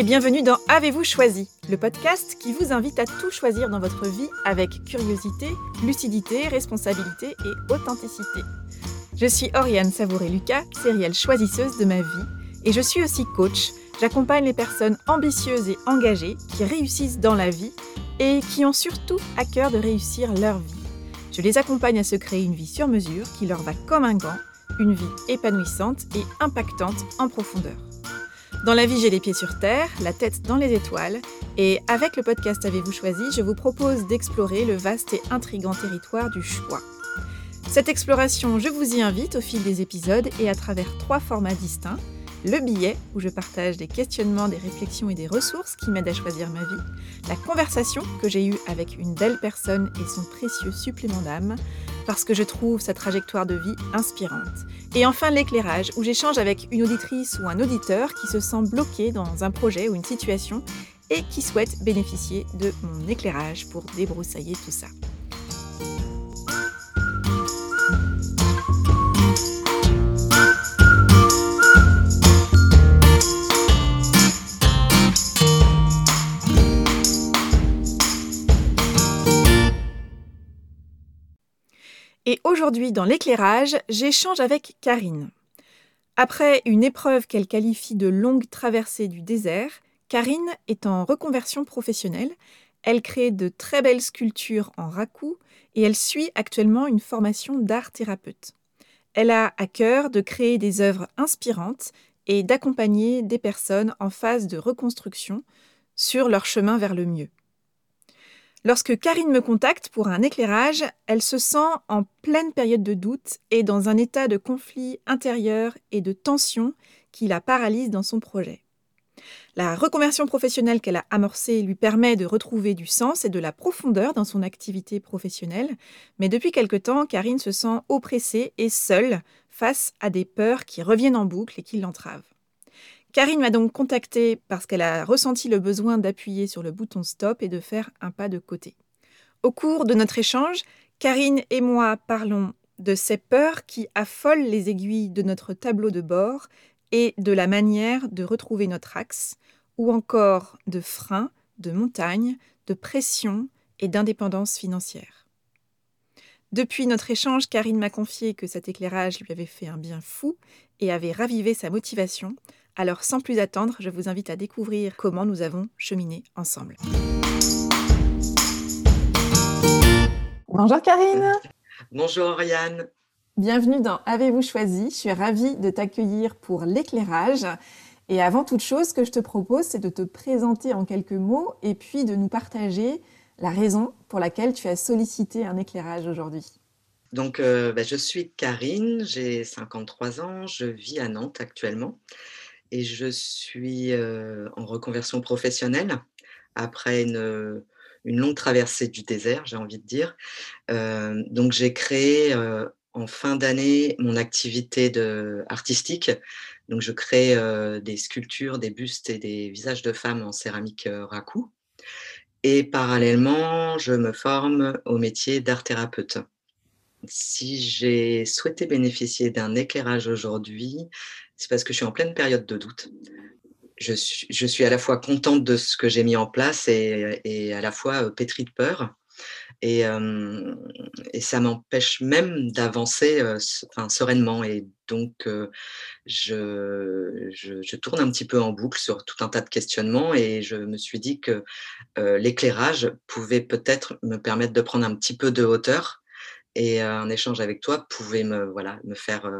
et bienvenue dans Avez-vous choisi, le podcast qui vous invite à tout choisir dans votre vie avec curiosité, lucidité, responsabilité et authenticité. Je suis Oriane Savouré-Lucas, sérielle choisisseuse de ma vie, et je suis aussi coach. J'accompagne les personnes ambitieuses et engagées qui réussissent dans la vie et qui ont surtout à cœur de réussir leur vie. Je les accompagne à se créer une vie sur mesure qui leur va comme un gant, une vie épanouissante et impactante en profondeur. Dans la vie, j'ai les pieds sur terre, la tête dans les étoiles, et avec le podcast Avez-vous choisi, je vous propose d'explorer le vaste et intrigant territoire du choix. Cette exploration, je vous y invite au fil des épisodes et à travers trois formats distincts. Le billet, où je partage des questionnements, des réflexions et des ressources qui m'aident à choisir ma vie. La conversation que j'ai eue avec une belle personne et son précieux supplément d'âme, parce que je trouve sa trajectoire de vie inspirante. Et enfin l'éclairage, où j'échange avec une auditrice ou un auditeur qui se sent bloqué dans un projet ou une situation et qui souhaite bénéficier de mon éclairage pour débroussailler tout ça. Et aujourd'hui, dans l'éclairage, j'échange avec Karine. Après une épreuve qu'elle qualifie de longue traversée du désert, Karine est en reconversion professionnelle. Elle crée de très belles sculptures en raku et elle suit actuellement une formation d'art thérapeute. Elle a à cœur de créer des œuvres inspirantes et d'accompagner des personnes en phase de reconstruction sur leur chemin vers le mieux. Lorsque Karine me contacte pour un éclairage, elle se sent en pleine période de doute et dans un état de conflit intérieur et de tension qui la paralyse dans son projet. La reconversion professionnelle qu'elle a amorcée lui permet de retrouver du sens et de la profondeur dans son activité professionnelle, mais depuis quelque temps, Karine se sent oppressée et seule face à des peurs qui reviennent en boucle et qui l'entravent. Karine m'a donc contactée parce qu'elle a ressenti le besoin d'appuyer sur le bouton stop et de faire un pas de côté. Au cours de notre échange, Karine et moi parlons de ces peurs qui affolent les aiguilles de notre tableau de bord et de la manière de retrouver notre axe, ou encore de freins, de montagnes, de pression et d'indépendance financière. Depuis notre échange, Karine m'a confié que cet éclairage lui avait fait un bien fou et avait ravivé sa motivation alors sans plus attendre, je vous invite à découvrir comment nous avons cheminé ensemble. Bonjour Karine. Bonjour Oriane. Bienvenue dans Avez-vous choisi? Je suis ravie de t'accueillir pour l'éclairage. Et avant toute chose, ce que je te propose, c'est de te présenter en quelques mots et puis de nous partager la raison pour laquelle tu as sollicité un éclairage aujourd'hui. Donc, euh, bah, je suis Karine, j'ai 53 ans, je vis à Nantes actuellement et je suis en reconversion professionnelle après une, longue traversée du désert, j'ai envie de dire. donc j'ai créé en fin d'année mon activité artistique. Donc je crée des sculptures, des bustes et des visages de femmes en céramique raku. Et parallèlement, je me forme au métier d'art thérapeute. Si j'ai souhaité bénéficier d'un éclairage aujourd'hui, c'est parce que je suis en pleine période de doute. Je suis, à la fois contente de ce que j'ai mis en place et, à la fois euh, pétrie de peur. Et, euh, ça m'empêche même d'avancer euh, sereinement. Et donc, je, je, tourne un petit peu en boucle sur tout un tas de questionnements et je me suis dit que l'éclairage pouvait peut-être me permettre de prendre un petit peu de hauteur et un échange avec toi pouvait me, voilà, me faire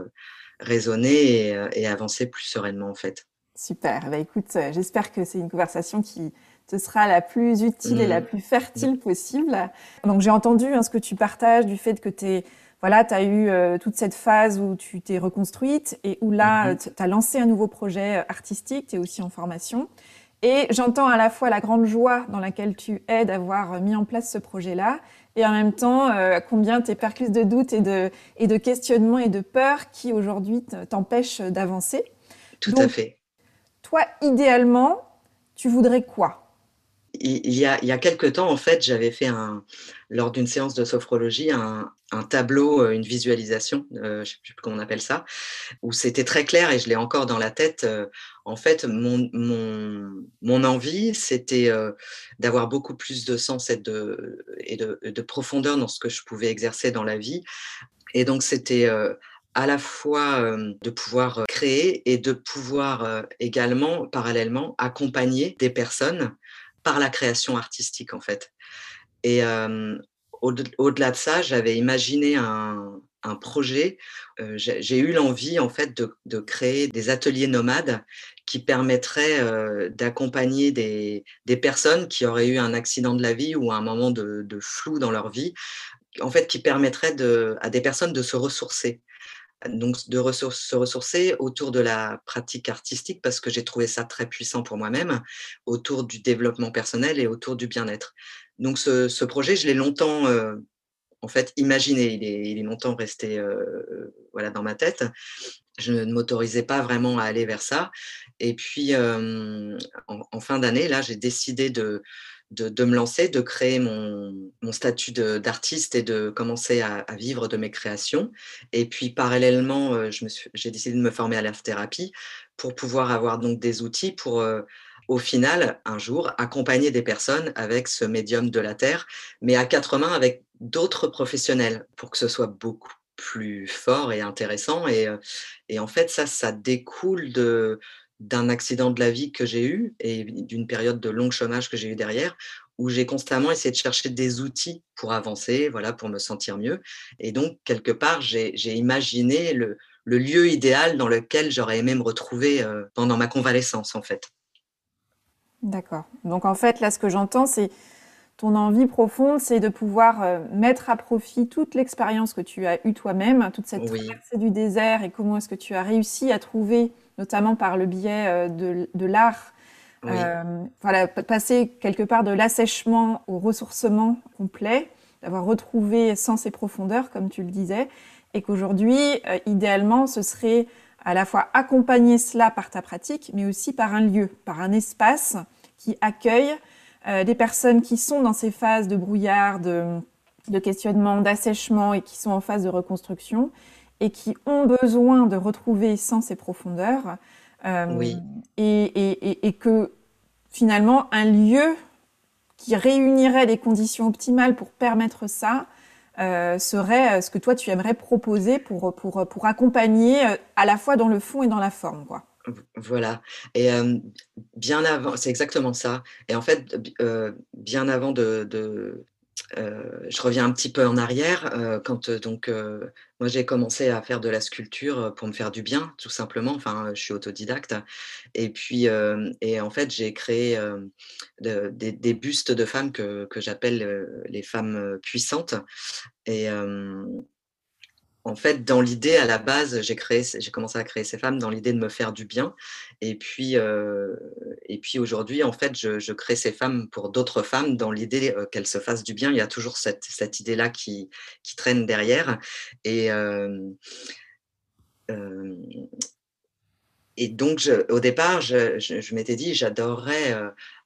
raisonner euh, et, avancer plus sereinement en fait. Super. Bah, écoute, euh, j'espère que c'est une conversation qui te sera la plus utile et la mmh. plus fertile possible. Donc j'ai entendu hein, ce que tu partages du fait que tu voilà, tu as eu euh, toute cette phase où tu t'es reconstruite et où là, mmh. tu as lancé un nouveau projet artistique, tu es aussi en formation. Et j'entends à la fois la grande joie dans laquelle tu es d'avoir mis en place ce projet-là et en même temps euh, combien tu perclus de doutes et de, et de questionnements et de peurs qui aujourd'hui t'empêchent d'avancer. Tout à fait. Toi, idéalement, tu voudrais quoi? Il y a il y a quelque temps, en fait, j'avais fait un lors d'une séance de sophrologie, un un tableau, heu, une visualisation, heu, je sais plus comment on appelle ça, où c'était très clair et je l'ai encore dans la tête, heu, en fait, mon mon mon envie, c'était, d'avoir beaucoup plus de sens et de et de de profondeur dans ce que je pouvais exercer dans la vie. Et donc c'était, à la fois, de pouvoir, créer et de pouvoir, également, parallèlement, accompagner des personnes par la création artistique, en fait et au-delà de ça, j'avais imaginé un un projet, j'ai eu l'envie, en fait, de de créer des ateliers nomades qui permettraient, d'accompagner des des personnes qui auraient eu un accident de la vie ou un moment de de flou dans leur vie, en fait, qui permettraient à des personnes de se ressourcer. Donc de se ressourcer autour de la pratique artistique parce que j'ai trouvé ça très puissant pour moi-même, autour du développement personnel et autour du bien-être. Donc ce projet, je l'ai longtemps, heu, en fait, imaginé. Il est il est longtemps resté, heu, voilà, dans ma tête. Je ne m'autorisais pas vraiment à aller vers ça et puis, en fin d'année, là, j'ai décidé de de me lancer, de créer mon statut d'artiste et de commencer à vivre de mes créations. Et puis parallèlement, suis j'ai décidé de me former à l'art-thérapie pour pouvoir avoir donc des outils pour, heu, au final, un jour, accompagner des personnes avec ce médium de la terre, mais à 4 mains avec d'autres professionnels pour que ce soit beaucoup plus fort et intéressant. Et heu et en fait ça, ça découle de d'un accident de la vie que j'ai eu et d'une période de long chômage que j'ai eu derrière, où j'ai constamment essayé de chercher des outils pour avancer, voilà, pour me sentir mieux et donc quelque part, j'ai imaginé le le lieu idéal dans lequel j'aurais aimé me retrouver, heu, pendant ma convalescence, en fait. D'accord. Donc en fait, là, ce que j'entends, c'est ton envie profonde, c'est de pouvoir, heu, mettre à profit toute l'expérience que tu as eue toi-même, toute cette Oui. traversée du désert et comment est-ce que tu as réussi à trouver, notamment par le biais, heu, de de l'art, Oui. hem, voilà, passer quelque part de l'assèchement au ressourcement complet, d'avoir retrouvé sens et profondeur, comme tu le disais et qu'aujourd'hui, heu, idéalement, ce serait à la fois accompagner cela par ta pratique, mais aussi par un lieu, par un espace qui accueille euh, des personnes qui sont dans ces phases de brouillard, de, de questionnement, d'assèchement et qui sont en phase de reconstruction et qui ont besoin de retrouver sens et profondeur. Euh, Oui. et, et, et, que finalement, un lieu qui réunirait les conditions optimales pour permettre ça, euh, serait euh, ce que toi tu aimerais proposer pour, pour, pour accompagner euh, à la fois dans le fond et dans la forme, quoi. Voilà et bien avant c'est exactement ça et en fait, bien avant de je reviens un petit peu en arrière, heu, quand, heu, donc, moi j'ai commencé à faire de la sculpture, pour me faire du bien, tout simplement. Enfin, je suis autodidacte et puis, et en fait, j'ai créé, des bustes de femmes que que j'appelle, les femmes, puissantes et en fait, dans l'idée, à la base, j'ai créé j'ai commencé à créer ces femmes dans l'idée de me faire du bien et puis, heu et puis aujourd'hui, en fait, je crée ces femmes pour d'autres femmes dans l'idée, heu, qu'elles se fassent du bien. Il y a toujours cette idée-là qui traîne derrière et hem et donc au départ, je m'étais dit: «J'adorerais,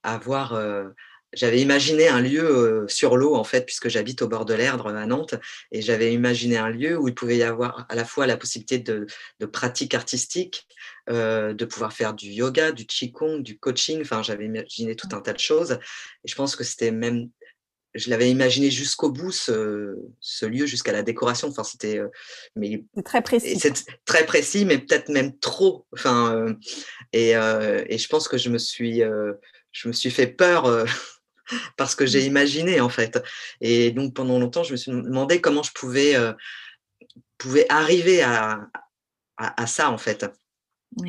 avoir, heu» j'avais imaginé un lieu, heu, sur l'eau, en fait, puisque j'habite au bord de l'Erdre, à Nantes et j'avais imaginé un lieu où il pouvait y avoir à la fois la possibilité de de pratiques artistiques, heu, de pouvoir faire du yoga, du qigong, du coaching, enfin, j'avais imaginé tout un tas de choses. Et je pense que c'était même je l'avais imaginé jusqu'au bout ce ce lieu, jusqu'à la décoration, enfin, c'était, heu, mais C'est très précis, c'est très précis, mais peut-être même trop, enfin, et et je pense que je me suis, je me suis fait peur, heu, par ce que j'ai Mmh. imaginé, en fait. Et donc pendant longtemps, je me suis demandé comment je pouvais, heu, pouvais arriver à à à ça, en fait.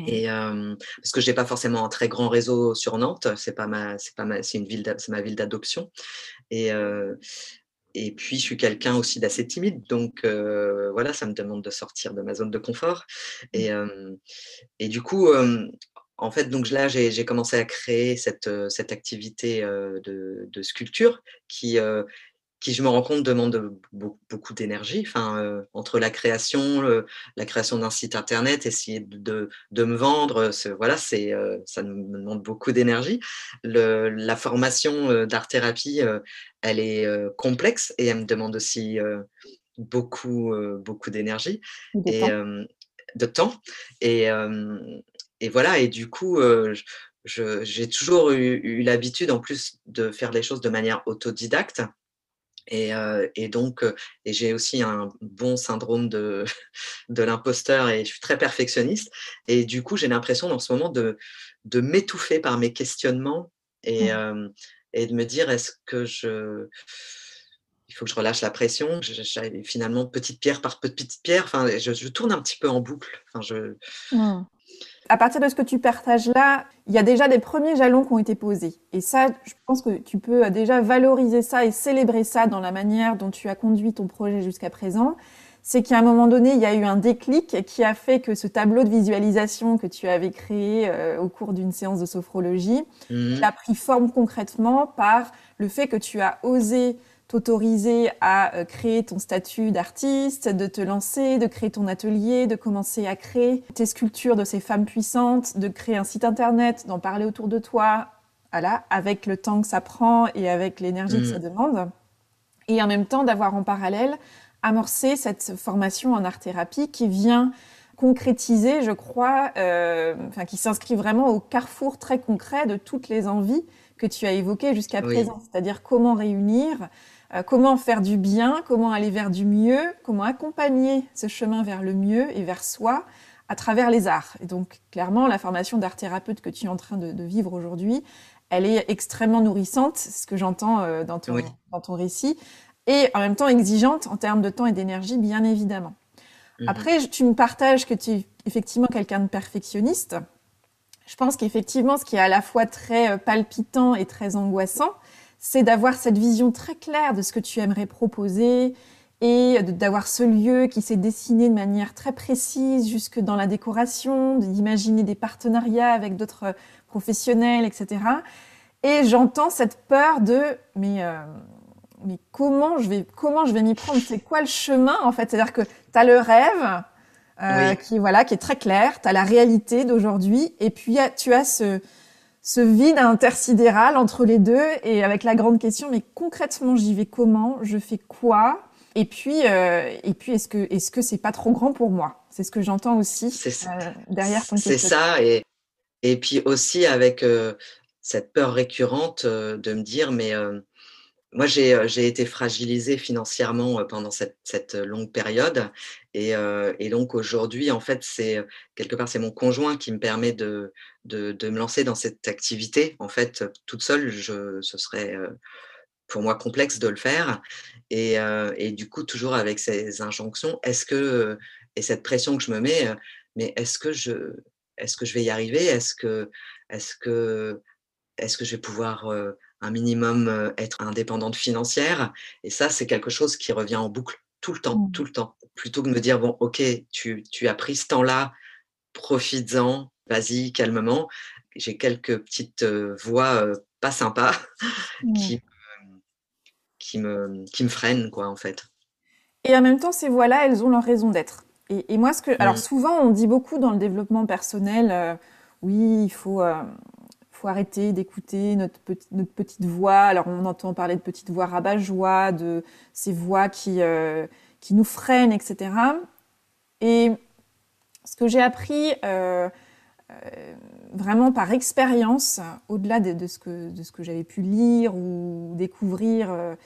Et hem, parce que j'ai pas forcément un très grand réseau sur Nantes, c'est pas ma c'est pas ma c'est une ville c'est ma ville d'adoption. Et heu et puis je suis quelqu'un aussi d'assez timide. Donc voilà, ça me demande de sortir de ma zone de confort. Et Mmh. et du coup, en fait, donc là, j'ai commencé à créer cette, cette activité, heu, de de sculpture qui, heu, qui, je me rends compte, demande beaucoup, d'énergie. Enfin, entre la création, la création d'un site internet, essayer de, de, me vendre, voilà, c'est, ça me demande beaucoup d'énergie. La formation d'art-thérapie, elle est complexe et elle me demande aussi beaucoup, beaucoup d'énergie et de temps. Et, et voilà, et du coup, j'ai toujours eu, l'habitude, en plus, de faire les choses de manière autodidacte. Et, et donc, et j'ai aussi un bon syndrome de, de l'imposteur et je suis très perfectionniste. Et du coup, j'ai l'impression dans ce moment de, de m'étouffer par mes questionnements et, mmh. et de me dire est-ce que je il faut que je relâche la pression. finalement, petite pierre par petite pierre, enfin, je, tourne un petit peu en boucle. Enfin, je... Mmh. À partir de ce que tu partages là, il y a déjà des premiers jalons qui ont été posés. Et ça, je pense que tu peux déjà valoriser ça et célébrer ça dans la manière dont tu as conduit ton projet jusqu'à présent. C'est qu'à un moment donné, il y a eu un déclic qui a fait que ce tableau de visualisation que tu avais créé euh, au cours d'une séance de sophrologie, mmh. a pris forme concrètement par le fait que tu as osé t'autoriser à euh, créer ton statut d'artiste, de te lancer, de créer ton atelier, de commencer à créer tes sculptures de ces femmes puissantes, de créer un site internet, d'en parler autour de toi, voilà, avec le temps que ça prend et avec l'énergie que ça mmh. demande. Et en même temps, d'avoir en parallèle amorcé cette formation en art-thérapie qui vient concrétiser, je crois, euh, enfin, qui s'inscrit vraiment au carrefour très concret de toutes les envies que tu as évoquées jusqu'à présent, c'est-à-dire comment réunir euh, comment faire du bien, comment aller vers du mieux, comment accompagner ce chemin vers le mieux et vers soi à travers les arts. Et donc, clairement, la formation d'art thérapeute que tu es en train de, vivre aujourd'hui, elle est extrêmement nourrissante, c'est ce que j'entends euh, dans, ton, dans ton récit, et en même temps exigeante en termes de temps et d'énergie, bien évidemment. Mhm. Après, tu me partages que tu es effectivement quelqu'un de perfectionniste. Je pense qu'effectivement, ce qui est à la fois très euh, palpitant et très angoissant, c'est d'avoir cette vision très claire de ce que tu aimerais proposer et d'avoir ce lieu qui s'est dessiné de manière très précise jusque dans la décoration, d'imaginer des partenariats avec d'autres professionnels, etc. Et j'entends cette peur de mais euh, mais comment je vais comment je vais m'y prendre? C'est quoi le chemin en fait? C'est-à-dire que tu as le rêve euh, qui voilà qui est très clair, tu as la réalité d'aujourd'hui et puis tu as ce ce vide intersidéral entre les deux et avec la grande question, mais concrètement, j'y vais comment? Je fais quoi? Et puis, euh, et puis est-ce que est-ce que c'est pas trop grand pour moi? C'est ce que j'entends aussi euh, derrière ton C'est ça, et, et puis aussi avec euh, cette peur récurrente de me dire, mais moi, j'ai été fragilisée financièrement pendant cette, longue période. Et, donc, aujourd'hui, en fait, c'est quelque part, c'est mon conjoint qui me permet de, me lancer dans cette activité. En fait, toute seule, ce serait pour moi complexe de le faire. Et, du coup, toujours avec ces injonctions, est-ce que, et cette pression que je me mets, mais est-ce que je, est-ce que je vais y arriver? Est-ce que, est-ce que, est-ce que je vais pouvoir un minimum être indépendante financière. Et ça, c'est quelque chose qui revient en boucle tout le temps, mmh. tout le temps. Plutôt que de me dire, bon, ok, tu, tu as pris ce temps-là, profites-en, vas-y, calmement. J'ai quelques petites voix pas sympas mmh. qui, qui, me, qui me freinent, quoi, en fait. Et en même temps, ces voix-là, elles ont leur raison d'être. Et, moi, ce que, alors mmh. souvent, on dit beaucoup dans le développement personnel, oui, il faut, faut arrêter d'écouter notre, notre, petite voix. Alors, on entend parler de petites voix rabat-joie, de ces voix qui, euh, qui nous freinent, etc. Et ce que j'ai appris euh, euh, vraiment par expérience, au-delà de, ce que, de ce que j'avais pu lire ou découvrir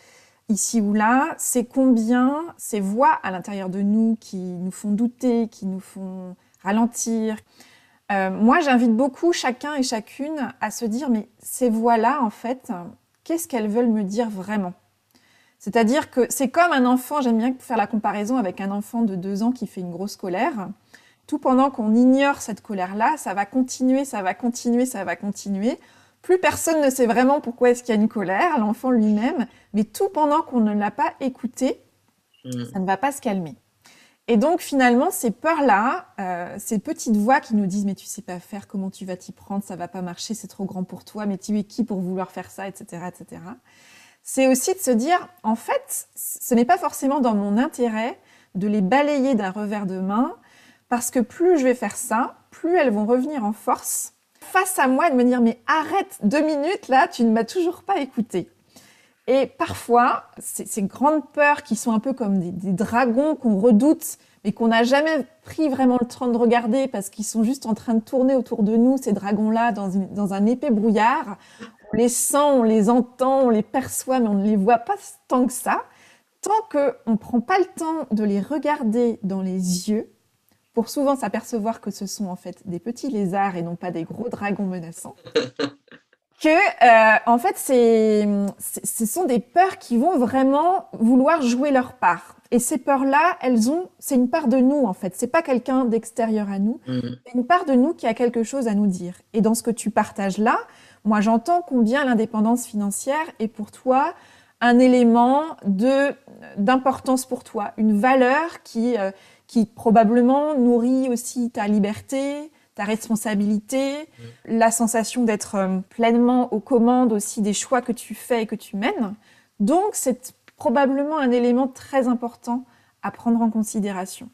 ici ou là, c'est combien ces voix à l'intérieur de nous qui nous font douter, qui nous font ralentir, euh, moi, j'invite beaucoup chacun et chacune à se dire, mais ces voix-là, en fait, qu'est-ce qu'elles veulent me dire vraiment? C'est-à-dire que c'est comme un enfant, j'aime bien faire la comparaison avec un enfant de deux ans qui fait une grosse colère. Tout pendant qu'on ignore cette colère-là, ça va continuer, ça va continuer, ça va continuer. Plus personne ne sait vraiment pourquoi est-ce qu'il y a une colère, l'enfant lui-même, mais tout pendant qu'on ne l'a pas écouté, mmh. ça ne va pas se calmer. Et donc finalement, ces peurs-là, euh, ces petites voix qui nous disent mais tu sais pas faire, comment tu vas t'y prendre, ça va pas marcher, c'est trop grand pour toi, mais tu es qui pour vouloir faire ça, etc., etc. c'est aussi de se dire, en fait, ce n'est pas forcément dans mon intérêt de les balayer d'un revers de main, parce que plus je vais faire ça, plus elles vont revenir en force face à moi et de me dire, mais arrête deux minutes là, tu ne m'as toujours pas écouté. Et parfois, ces grandes peurs qui sont un peu comme des, dragons qu'on redoute, mais qu'on n'a jamais pris vraiment le temps de regarder parce qu'ils sont juste en train de tourner autour de nous, ces dragons-là, dans, dans, un épais brouillard. On les sent, on les entend, on les perçoit, mais on ne les voit pas tant que ça. Tant qu'on ne prend pas le temps de les regarder dans les yeux, pour souvent s'apercevoir que ce sont en fait des petits lézards et non pas des gros dragons menaçants, que euh, en fait c'est, ce sont des peurs qui vont vraiment vouloir jouer leur part. Et ces peurs-là, elles ont, c'est une part de nous en fait. C'est pas quelqu'un d'extérieur à nous. Mmh. C'est une part de nous qui a quelque chose à nous dire. Et dans ce que tu partages là, moi j'entends combien l'indépendance financière est pour toi un élément de d'importance pour toi, une valeur qui euh, qui probablement nourrit aussi ta liberté, responsabilité, la sensation d'être euh, pleinement aux commandes aussi des choix que tu fais et que tu mènes. Donc, c'est probablement un élément très important à prendre en considération.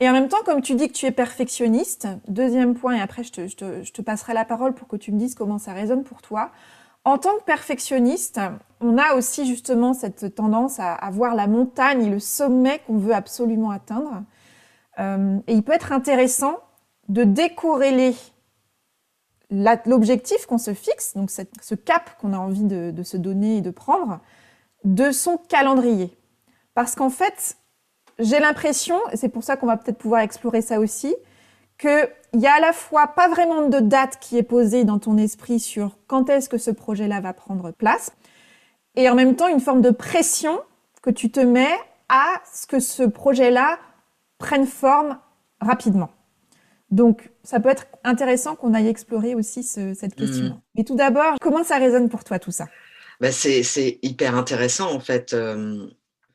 Et en même temps, comme tu dis que tu es perfectionniste, deuxième point, et après je te, je, te, passerai la parole pour que tu me dises comment ça résonne pour toi. En tant que perfectionniste, on a aussi justement cette tendance à, à voir la montagne et le sommet qu'on veut absolument atteindre. Euh, et il peut être intéressant de décorréler l'objectif qu'on se fixe, donc ce cap qu'on a envie de, se donner et de prendre, de son calendrier. Parce qu'en fait, j'ai l'impression, et c'est pour ça qu'on va peut-être pouvoir explorer ça aussi, qu'il y a à la fois pas vraiment de date qui est posée dans ton esprit sur quand est-ce que ce projet-là va prendre place, et en même temps une forme de pression que tu te mets à ce que ce projet-là prennent forme rapidement. Donc, ça peut être intéressant qu'on aille explorer aussi cette question. Mmh. Mais tout d'abord, comment ça résonne pour toi tout ça? Bah c'est hyper intéressant en fait. Euh,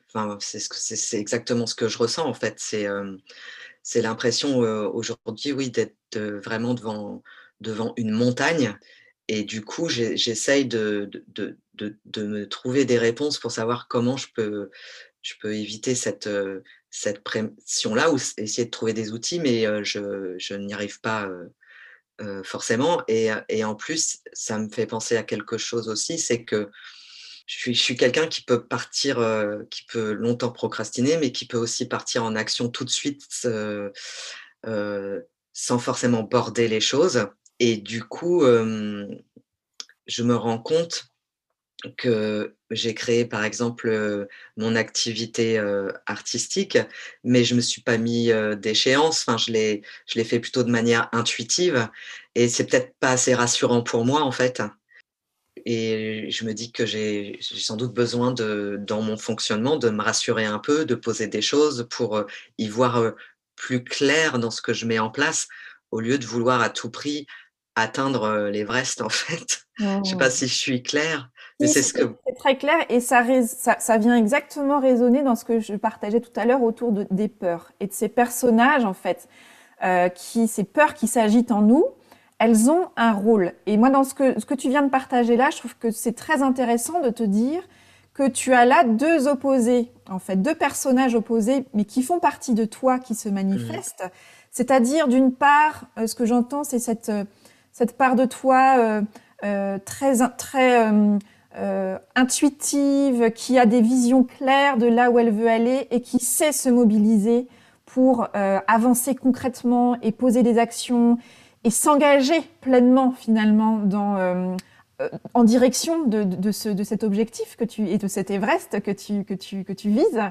enfin, c'est exactement ce que je ressens en fait. C'est euh, c'est l'impression euh, aujourd'hui, oui, d'être vraiment devant, devant une montagne. Et du coup, j'essaye de, de, de, de, me trouver des réponses pour savoir comment je peux, je peux éviter cette, cette pression-là ou essayer de trouver des outils, mais je, je n'y arrive pas forcément. Et, et, en plus, ça me fait penser à quelque chose aussi, c'est que je suis, je suis quelqu'un qui peut partir, qui peut longtemps procrastiner, mais qui peut aussi partir en action tout de suite sans forcément border les choses. Et du coup, je me rends compte que j'ai créé par exemple mon activité artistique, mais je me suis pas mis d'échéance. Enfin, je l'ai, je l'ai fait plutôt de manière intuitive, et c'est peut-être pas assez rassurant pour moi en fait. Et je me dis que j'ai, sans doute besoin de, dans mon fonctionnement, de me rassurer un peu, de poser des choses pour y voir plus clair dans ce que je mets en place, au lieu de vouloir à tout prix atteindre l'Everest en fait. Je sais pas si je suis claire c'est très clair et ça, ça, vient exactement résonner dans ce que je partageais tout à l'heure autour de, des peurs et de ces personnages en fait, euh, qui ces peurs qui s'agitent en nous, elles ont un rôle. Et moi, dans ce que, ce que tu viens de partager là, je trouve que c'est très intéressant de te dire que tu as là deux opposés, en fait, deux personnages opposés, mais qui font partie de toi, qui se manifestent. Mmh. C'est-à-dire, d'une part, euh, ce que j'entends, c'est cette, euh, cette part de toi euh, très, très euh, intuitive, qui a des visions claires de là où elle veut aller et qui sait se mobiliser pour euh, avancer concrètement et poser des actions et s'engager pleinement finalement euh, en direction de, cet objectif que tu, et de cet Everest que tu, que tu, que tu vises.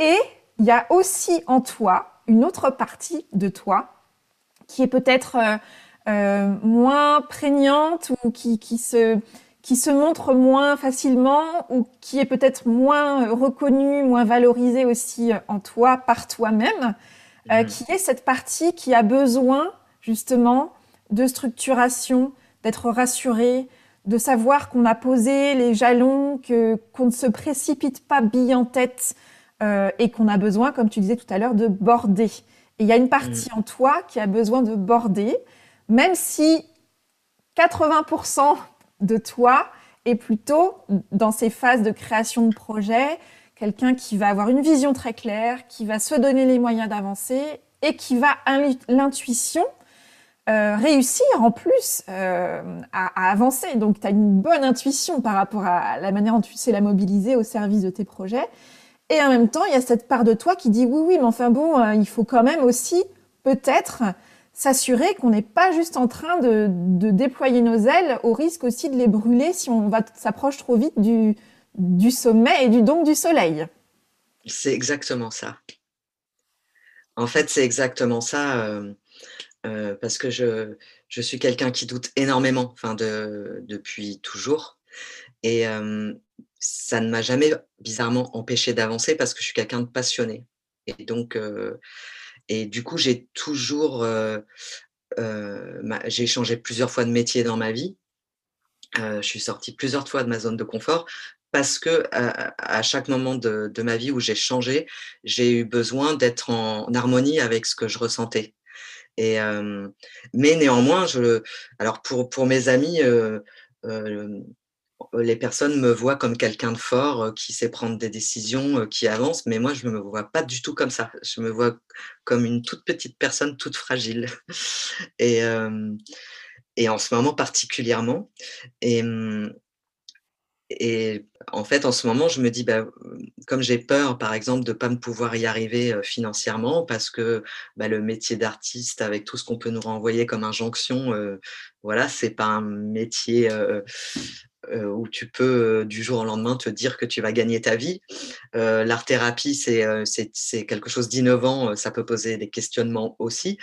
Et il y a aussi en toi une autre partie de toi qui est peut-être moins prégnante ou qui, qui se qui se montre moins facilement ou qui est peut-être moins reconnu, moins valorisé aussi en toi, par toi-même, euh, mmh. qui est cette partie qui a besoin justement de structuration, d'être rassuré, de savoir qu'on a posé les jalons, que qu'on ne se précipite pas bille en tête euh, et qu'on a besoin, comme tu disais tout à l'heure, de border. Et il y a une partie mmh. en toi qui a besoin de border, même si 80% de toi est plutôt dans ces phases de création de projet, quelqu'un qui va avoir une vision très claire, qui va se donner les moyens d'avancer et qui va l'intuition euh, réussir en plus euh, à, avancer. Donc, tu as une bonne intuition par rapport à la manière dont tu sais la mobiliser au service de tes projets. Et en même temps, il y a cette part de toi qui dit oui, oui, mais enfin bon, euh, il faut quand même aussi peut-être s'assurer qu'on n'est pas juste en train de, déployer nos ailes au risque aussi de les brûler si on s'approche trop vite du, du sommet et du donc du soleil. C'est exactement ça. En fait, c'est exactement ça. Euh, parce que je, je suis quelqu'un qui doute énormément, enfin de, depuis toujours. Et ça ne m'a jamais bizarrement empêché d'avancer parce que je suis quelqu'un de passionné. Et donc, et du coup, j'ai toujours, j'ai changé plusieurs fois de métier dans ma vie. je suis sortie plusieurs fois de ma zone de confort parce que à, chaque moment de, de, ma vie où j'ai changé, j'ai eu besoin d'être en harmonie avec ce que je ressentais. Et, mais néanmoins, je, alors pour, pour mes amis, les personnes me voient comme quelqu'un de fort, qui sait prendre des décisions, qui avance, mais moi, je ne me vois pas du tout comme ça. Je me vois comme une toute petite personne, toute fragile. Et, et en ce moment particulièrement. Et, et en fait, en ce moment, je me dis, bah, comme j'ai peur, par exemple, de ne pas me pouvoir y arriver financièrement, parce que bah, le métier d'artiste, avec tout ce qu'on peut nous renvoyer comme injonction, euh, voilà, c'est pas un métier où tu peux du jour au lendemain te dire que tu vas gagner ta vie. L'art thérapie, c'est quelque chose d'innovant, ça peut poser des questionnements aussi.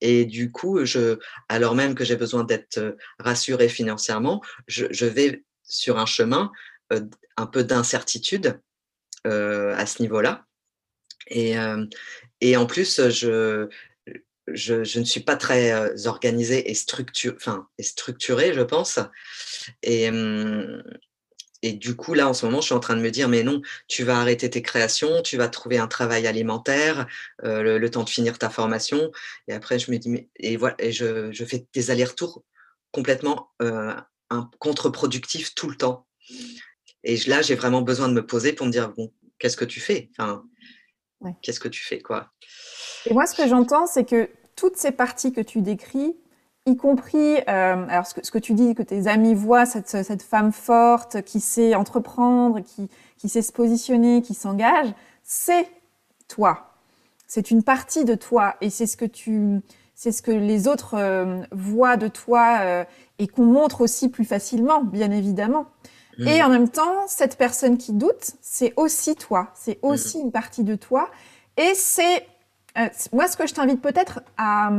Et du coup, je, alors même que j'ai besoin d'être rassuré financièrement, je, je vais sur un chemin un peu d'incertitude à ce niveau-là. Et, et, en plus, je, je, ne suis pas très organisée et, structure, enfin, et structurée, je pense. Et, et du coup, là, en ce moment, je suis en train de me dire, mais non, tu vas arrêter tes créations, tu vas trouver un travail alimentaire, le, temps de finir ta formation. Et après, je me dis, mais, et voilà, et je, je fais des allers-retours complètement contre-productif tout le temps. Et là, j'ai vraiment besoin de me poser pour me dire, bon, qu'est-ce que tu fais? Enfin, Qu'est-ce que tu fais quoi? Et moi, ce que j'entends, c'est que toutes ces parties que tu décris, y compris, euh, alors ce que, ce que, tu dis, que tes amis voient cette, cette femme forte qui sait entreprendre, qui, qui sait se positionner, qui s'engage, c'est toi. C'est une partie de toi et c'est ce que tu, c'est ce que les autres euh, voient de toi euh, et qu'on montre aussi plus facilement, bien évidemment. Mm. Et en même temps, cette personne qui doute, c'est aussi toi, c'est mm. aussi une partie de toi. Et c'est, euh, moi, ce que je t'invite peut-être à,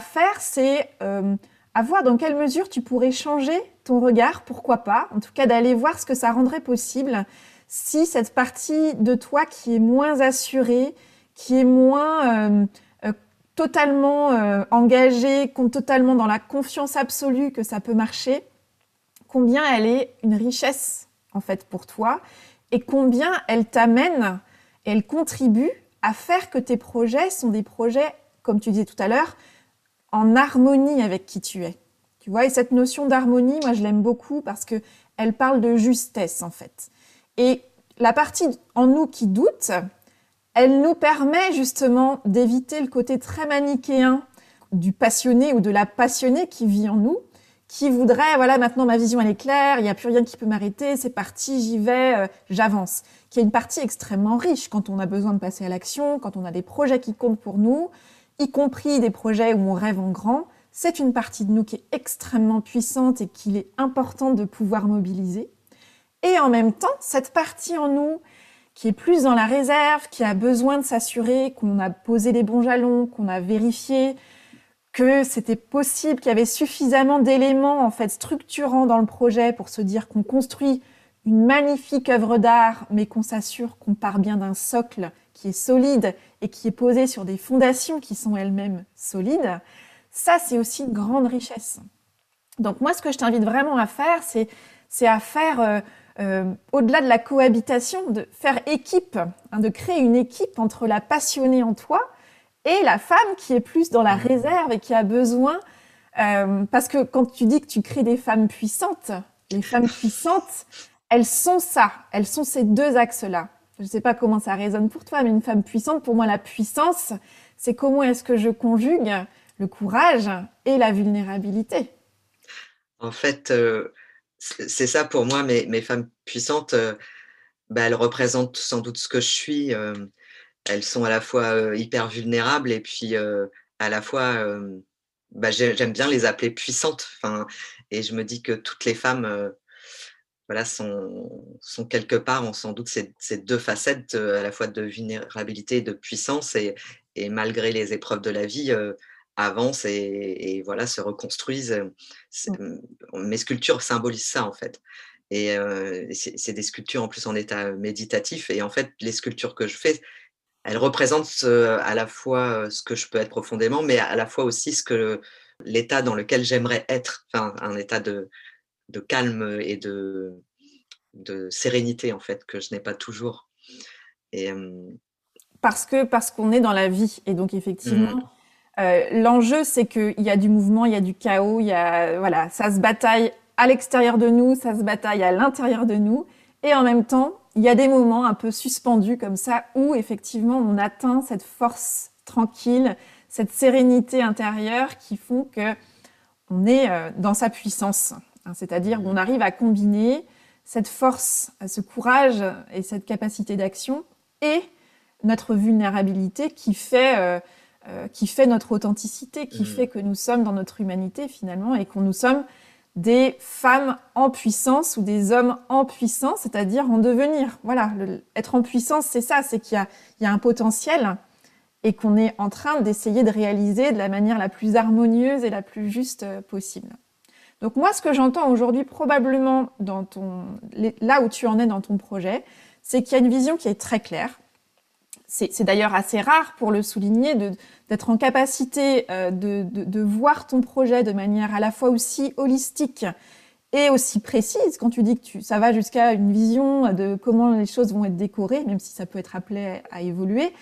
faire, c'est euh, à voir dans quelle mesure tu pourrais changer ton regard, pourquoi pas, en tout cas d'aller voir ce que ça rendrait possible si cette partie de toi qui est moins assurée, qui est moins euh, totalement engagée, compte totalement dans la confiance absolue que ça peut marcher, combien elle est une richesse en fait pour toi et combien elle t'amène elle contribue à faire que tes projets sont des projets, comme tu disais tout à l'heure, en harmonie avec qui tu es. Tu vois, et cette notion d'harmonie, moi je l'aime beaucoup parce que elle parle de justesse en fait. Et la partie en nous qui doute, elle nous permet justement d'éviter le côté très manichéen du passionné ou de la passionnée qui vit en nous qui voudrait, voilà, maintenant ma vision elle est claire, il n'y a plus rien qui peut m'arrêter, c'est parti, j'y vais, euh, j'avance. Qui est une partie extrêmement riche quand on a besoin de passer à l'action, quand on a des projets qui comptent pour nous, y compris des projets où on rêve en grand. C'est une partie de nous qui est extrêmement puissante et qu'il est important de pouvoir mobiliser. Et en même temps, cette partie en nous qui est plus dans la réserve, qui a besoin de s'assurer qu'on a posé les bons jalons, qu'on a vérifié, que c'était possible, qu'il y avait suffisamment d'éléments en fait structurants dans le projet pour se dire qu'on construit une magnifique œuvre d'art, mais qu'on s'assure qu'on part bien d'un socle qui est solide et qui est posé sur des fondations qui sont elles-mêmes solides, ça c'est aussi une grande richesse. Donc moi ce que je t'invite vraiment à faire, c'est c'est à faire euh, euh, au-delà de la cohabitation, de faire équipe, hein, de créer une équipe entre la passionnée en toi et la femme qui est plus dans la réserve et qui a besoin, euh, parce que quand tu dis que tu crées des femmes puissantes, Les femmes puissantes, elles sont ça, elles sont ces deux axes-là. Je ne sais pas comment ça résonne pour toi, mais une femme puissante, pour moi, la puissance, c'est comment est-ce que je conjugue le courage et la vulnérabilité. En fait, euh, c'est ça pour moi, mes, mes femmes puissantes, euh, bah, elles représentent sans doute ce que je suis. Euh, elles sont à la fois hyper vulnérables et puis à la fois, bah, j'aime bien les appeler puissantes. Et je me dis que toutes les femmes voilà, sont, sont quelque part, ont sans doute ces, ces deux facettes à la fois de vulnérabilité et de puissance. Et, et malgré les épreuves de la vie, avancent et, voilà, se reconstruisent. Mmh. Mes sculptures symbolisent ça, en fait. Et c'est des sculptures en plus en état méditatif. Et en fait, les sculptures que je fais, elles représentent à la fois ce que je peux être profondément, mais à la fois aussi ce que l'état dans lequel j'aimerais être, enfin, un état de, de calme et de, de sérénité, en fait, que je n'ai pas toujours. Et, parce que parce qu'on est dans la vie. Et donc, effectivement, mmh. Euh, l'enjeu, c'est qu'il y a du mouvement, il y a du chaos, il y a, voilà, ça se bataille à l'extérieur de nous, ça se bataille à l'intérieur de nous. Et en même temps, il y a des moments un peu suspendus comme ça où effectivement on atteint cette force tranquille, cette sérénité intérieure qui font que on est euh, dans sa puissance. Hein, c'est-à-dire qu'on arrive à combiner cette force, ce courage et cette capacité d'action et notre vulnérabilité qui fait euh, euh, qui fait notre authenticité, qui mm. fait que nous sommes dans notre humanité finalement et qu'on nous sommes des femmes en puissance ou des hommes en puissance, c'est-à-dire en devenir. Voilà, être en puissance, c'est ça, c'est qu'il y, y a, un potentiel et qu'on est en train d'essayer de réaliser de la manière la plus harmonieuse et la plus juste euh, possible. Donc moi, ce que j'entends aujourd'hui probablement là où tu en es dans ton projet, c'est qu'il y a une vision qui est très claire. C'est d'ailleurs assez rare pour le souligner d'être en capacité euh, de, voir ton projet de manière à la fois aussi holistique et aussi précise, quand tu dis que ça va jusqu'à une vision de comment les choses vont être décorées, même si ça peut être appelé à évoluer,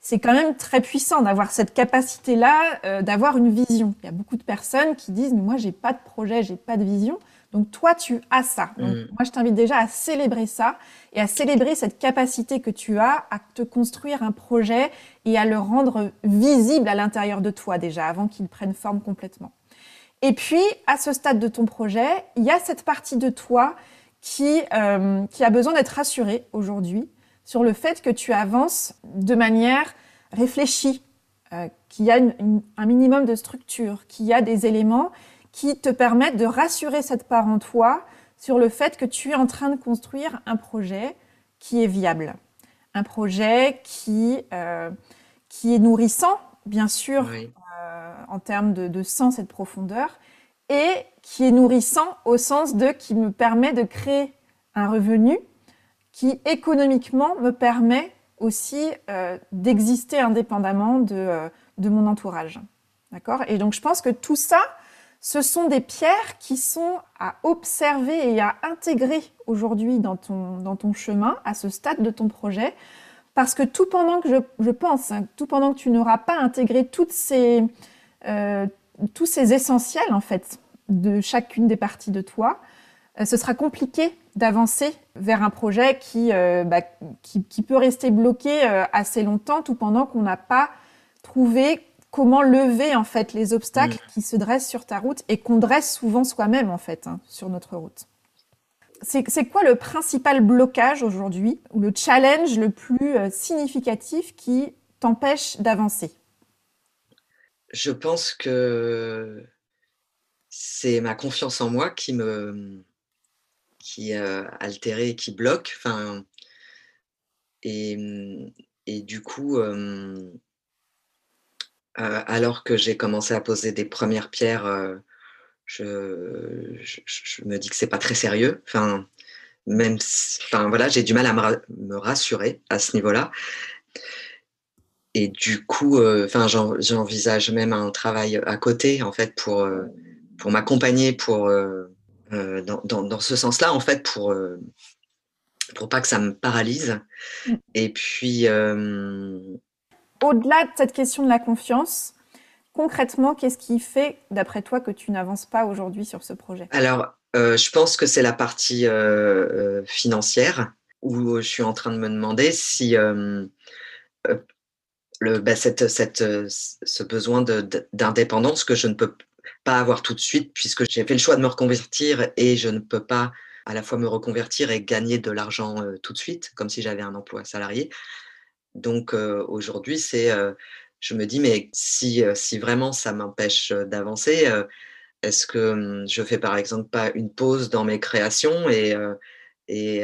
c'est quand même très puissant d'avoir cette capacité-là, euh, d'avoir une vision. Il y a beaucoup de personnes qui disent, moi, j'ai pas de projet, j'ai pas de vision. Donc toi, tu as ça. Donc, mm. Moi, je t'invite déjà à célébrer ça et à célébrer cette capacité que tu as à te construire un projet et à le rendre visible à l'intérieur de toi déjà, avant qu'il prenne forme complètement. Et puis, à ce stade de ton projet, il y a cette partie de toi qui, euh, qui a besoin d'être rassurée aujourd'hui sur le fait que tu avances de manière réfléchie, euh, qu'il y a un minimum de structure, qu'il y a des éléments qui te permettent de rassurer cette part en toi sur le fait que tu es en train de construire un projet qui est viable, un projet qui, euh, qui est nourrissant, bien sûr, euh, en termes de, de, sens et de profondeur, et qui est nourrissant au sens de qui me permet de créer un revenu qui économiquement me permet aussi euh, d'exister indépendamment de, euh, de mon entourage. D'accord? Et donc je pense que tout ça, ce sont des pierres qui sont à observer et à intégrer aujourd'hui dans ton, dans ton chemin, à ce stade de ton projet, parce que tout pendant que je, je pense, hein, tout pendant que tu n'auras pas intégré toutes ces, euh, tous ces essentiels en fait de chacune des parties de toi, ce sera compliqué d'avancer vers un projet qui, euh, bah, qui, qui, peut rester bloqué euh, assez longtemps, tout pendant qu'on n'a pas trouvé comment lever en fait les obstacles qui se dressent sur ta route et qu'on dresse souvent soi-même en fait hein, sur notre route. C'est quoi le principal blocage aujourd'hui ou le challenge le plus euh, significatif qui t'empêche d'avancer? Je pense que c'est ma confiance en moi qui me qui est euh, altérée, qui bloque. Enfin, et, et du coup, euh, euh, alors que j'ai commencé à poser des premières pierres, je, me dis que c'est pas très sérieux. Enfin, même, enfin voilà, j'ai du mal à me, rassurer à ce niveau-là. Et du coup, enfin, j'envisage même un travail à côté, en fait, pour pour m'accompagner, pour dans, dans, dans, ce sens-là, en fait, pour pour pas que ça me paralyse. Mmh. Et puis au-delà de cette question de la confiance, concrètement, qu'est-ce qui fait, d'après toi, que tu n'avances pas aujourd'hui sur ce projet? Alors, je pense que c'est la partie financière où je suis en train de me demander si le, bah, cette, cette, ce besoin d'indépendance que je ne peux pas avoir tout de suite puisque j'ai fait le choix de me reconvertir et je ne peux pas à la fois me reconvertir et gagner de l'argent tout de suite, comme si j'avais un emploi salarié. Donc aujourd'hui, c'est, je me dis, mais si, si vraiment ça m'empêche d'avancer, est-ce que mmh, je fais par exemple pas une pause dans mes créations et, et,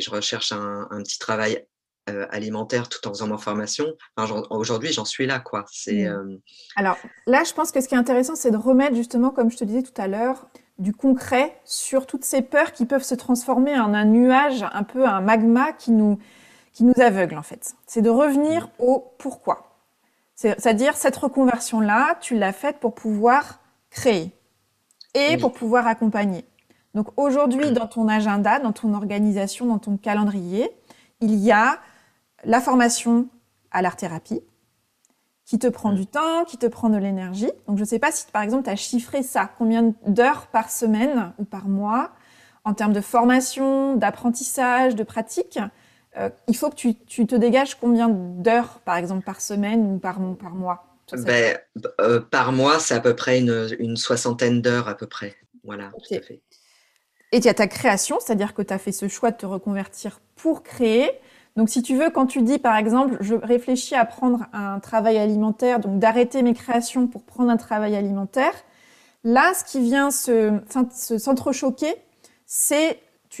je recherche un petit travail alimentaire tout en faisant ma formation. Aujourd'hui, j'en suis là, quoi. C'est. Mmh. Alors là, je pense que ce qui est intéressant, c'est de remettre justement, comme je te disais tout à l'heure, du concret sur toutes ces peurs qui peuvent se transformer en un nuage, un peu un magma qui nous qui nous aveugle en fait. C'est de revenir mmh. au pourquoi. C'est-à-dire cette reconversion là, tu l'as faite pour pouvoir créer et pour pouvoir accompagner. Donc aujourd'hui, dans ton agenda, dans ton organisation, dans ton calendrier, il y a la formation à l'art-thérapie, qui te prend du temps, qui te prend de l'énergie. Donc, je ne sais pas si, par exemple, tu as chiffré ça, combien d'heures par semaine ou par mois, en termes de formation, d'apprentissage, de pratique. Euh, il faut que tu, te dégages combien d'heures, par exemple, par semaine ou par, par mois? Ben, euh, Par mois, c'est à peu près une, soixantaine d'heures, à peu près. Voilà, tout à fait. Et il y a ta création, c'est-à-dire que tu as fait ce choix de te reconvertir pour créer. Donc, si tu veux, quand tu dis, par exemple, je réfléchis à prendre un travail alimentaire, donc d'arrêter mes créations pour prendre un travail alimentaire, là, ce qui vient se, s'entrechoquer, c'est,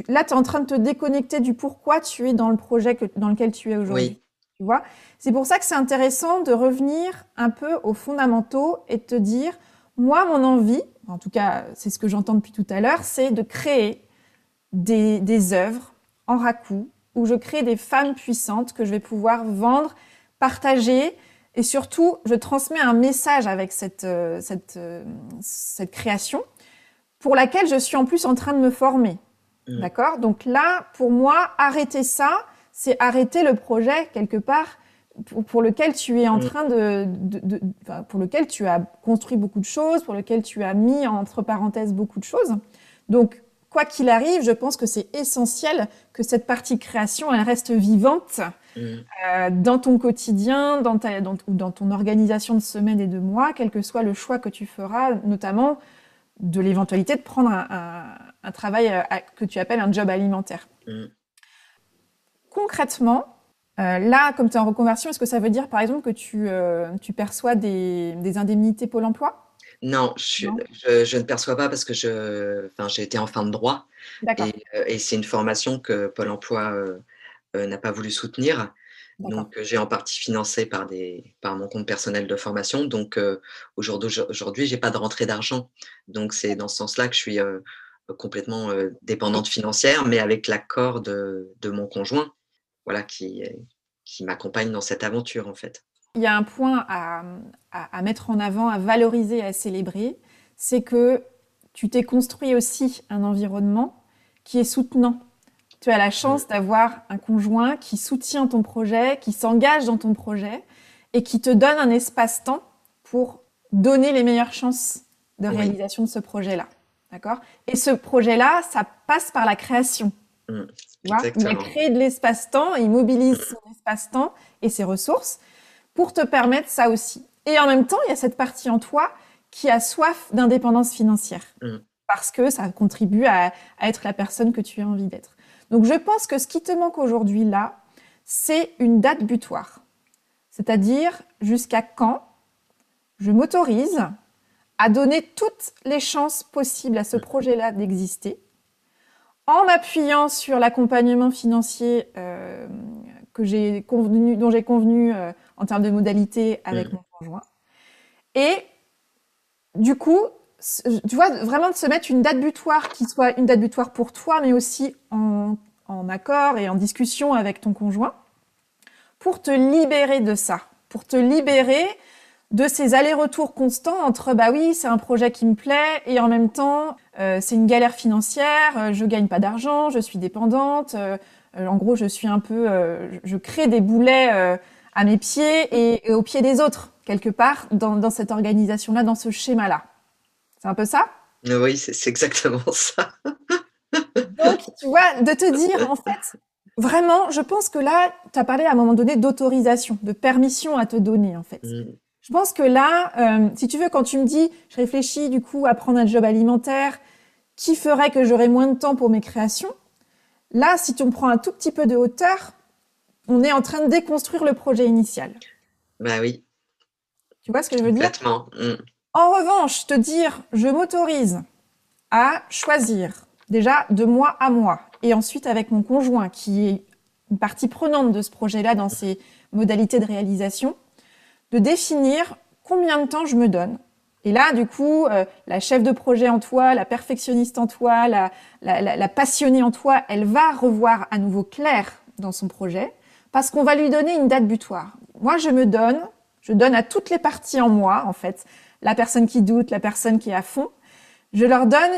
là, tu es en train de te déconnecter du pourquoi tu es dans le projet dans lequel tu es aujourd'hui. Tu vois? C'est pour ça que c'est intéressant de revenir un peu aux fondamentaux et de te dire, moi, mon envie, en tout cas, c'est ce que j'entends depuis tout à l'heure, c'est de créer des, des œuvres en raku où je crée des femmes puissantes que je vais pouvoir vendre, partager. Et surtout, je transmets un message avec cette, euh, cette, euh, cette création pour laquelle je suis en plus en train de me former. Mmh. D'accord? Donc là, pour moi, arrêter ça, c'est arrêter le projet quelque part pour, lequel tu es en mmh. train de, de, pour lequel tu as construit beaucoup de choses, pour lequel tu as mis entre parenthèses beaucoup de choses. Donc quoi qu'il arrive, je pense que c'est essentiel que cette partie création, elle reste vivante mm. euh, dans ton quotidien, dans, ta, dans, dans ton organisation de semaine et de mois, quel que soit le choix que tu feras, notamment de l'éventualité de prendre un, travail euh, que tu appelles un job alimentaire. Mm. Concrètement, euh, là, comme tu es en reconversion, est-ce que ça veut dire, par exemple, que tu, tu perçois des, des indemnités Pôle emploi? Non, je, ne perçois pas parce que je, enfin, j'ai été en fin de droit et, euh, et c'est une formation que Pôle Emploi euh, euh, n'a pas voulu soutenir. Donc, j'ai en partie financé par, des, par mon compte personnel de formation. Donc, aujourd'hui, aujourd'hui, j'ai pas de rentrée d'argent. Donc, c'est dans ce sens-là que je suis complètement dépendante financière, mais avec l'accord de, de, mon conjoint, voilà, qui, qui m'accompagne dans cette aventure, en fait. Il y a un point à, mettre en avant, à valoriser, à célébrer, c'est que tu t'es construit aussi un environnement qui est soutenant. Tu as la chance d'avoir un conjoint qui soutient ton projet, qui s'engage dans ton projet et qui te donne un espace-temps pour donner les meilleures chances de réalisation de ce projet-là. D'accord? Et ce projet-là, ça passe par la création. Mmh, il a créé de l'espace-temps, il mobilise son espace-temps et ses ressources pour te permettre ça aussi. Et en même temps, il y a cette partie en toi qui a soif d'indépendance financière. Mm. Parce que ça contribue à, être la personne que tu as envie d'être. Donc je pense que ce qui te manque aujourd'hui là, c'est une date butoir. C'est-à-dire jusqu'à quand je m'autorise à donner toutes les chances possibles à ce mm. projet-là d'exister, en m'appuyant sur l'accompagnement financier euh, que j'ai convenu, dont j'ai convenu euh, en termes de modalités avec mm. mon conjoint. Et du coup, tu vois, vraiment de se mettre une date butoir qui soit une date butoir pour toi, mais aussi en, en accord et en discussion avec ton conjoint, pour te libérer de ça, pour te libérer de ces allers-retours constants entre bah oui c'est un projet qui me plaît et en même temps euh, c'est une galère financière, euh, je gagne pas d'argent, je suis dépendante, euh, en gros je suis un peu, je crée des boulets à mes pieds et, aux pieds des autres, quelque part, dans, cette organisation-là, dans ce schéma-là. C'est un peu ça? Oui, c'est exactement ça. Donc, tu vois, de te dire, en fait, vraiment, je pense que là, tu as parlé à un moment donné d'autorisation, de permission à te donner, en fait. Mmh. Je pense que là, euh, si tu veux, quand tu me dis, je réfléchis du coup à prendre un job alimentaire, qui ferait que j'aurais moins de temps pour mes créations Là, si tu me prends un tout petit peu de hauteur, on est en train de déconstruire le projet initial. Bah oui. Tu vois ce que je veux dire? Mmh. En revanche, te dire, je m'autorise à choisir déjà de moi à moi et ensuite avec mon conjoint qui est une partie prenante de ce projet-là dans ses modalités de réalisation, de définir combien de temps je me donne. Et là, du coup, euh, la chef de projet en toi, la perfectionniste en toi, la, la, passionnée en toi, elle va revoir à nouveau clair dans son projet parce qu'on va lui donner une date butoir. Moi, je me donne, je donne à toutes les parties en moi, en fait, la personne qui doute, la personne qui est à fond, je leur donne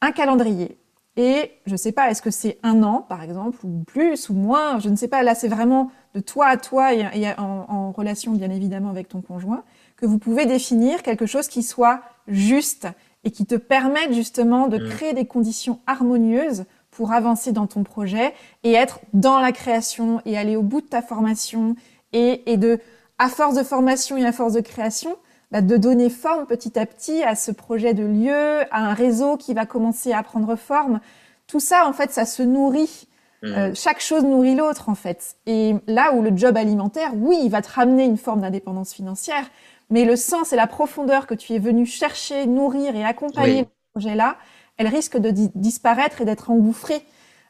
un calendrier. Et je ne sais pas, est-ce que c'est un an, par exemple, ou plus, ou moins, je ne sais pas. Là, c'est vraiment de toi à toi et, en, relation, bien évidemment, avec ton conjoint, que vous pouvez définir quelque chose qui soit juste et qui te permette justement de mmh. créer des conditions harmonieuses pour avancer dans ton projet et être dans la création et aller au bout de ta formation et, et de, à force de formation et à force de création, bah, de donner forme petit à petit à ce projet de lieu, à un réseau qui va commencer à prendre forme. Tout ça, en fait, ça se nourrit. Mmh. Euh, chaque chose nourrit l'autre, en fait. Et là où le job alimentaire, oui, il va te ramener une forme d'indépendance financière, mais le sens et la profondeur que tu es venu chercher, nourrir et accompagner le projet-là, elle risque de disparaître et d'être engouffrée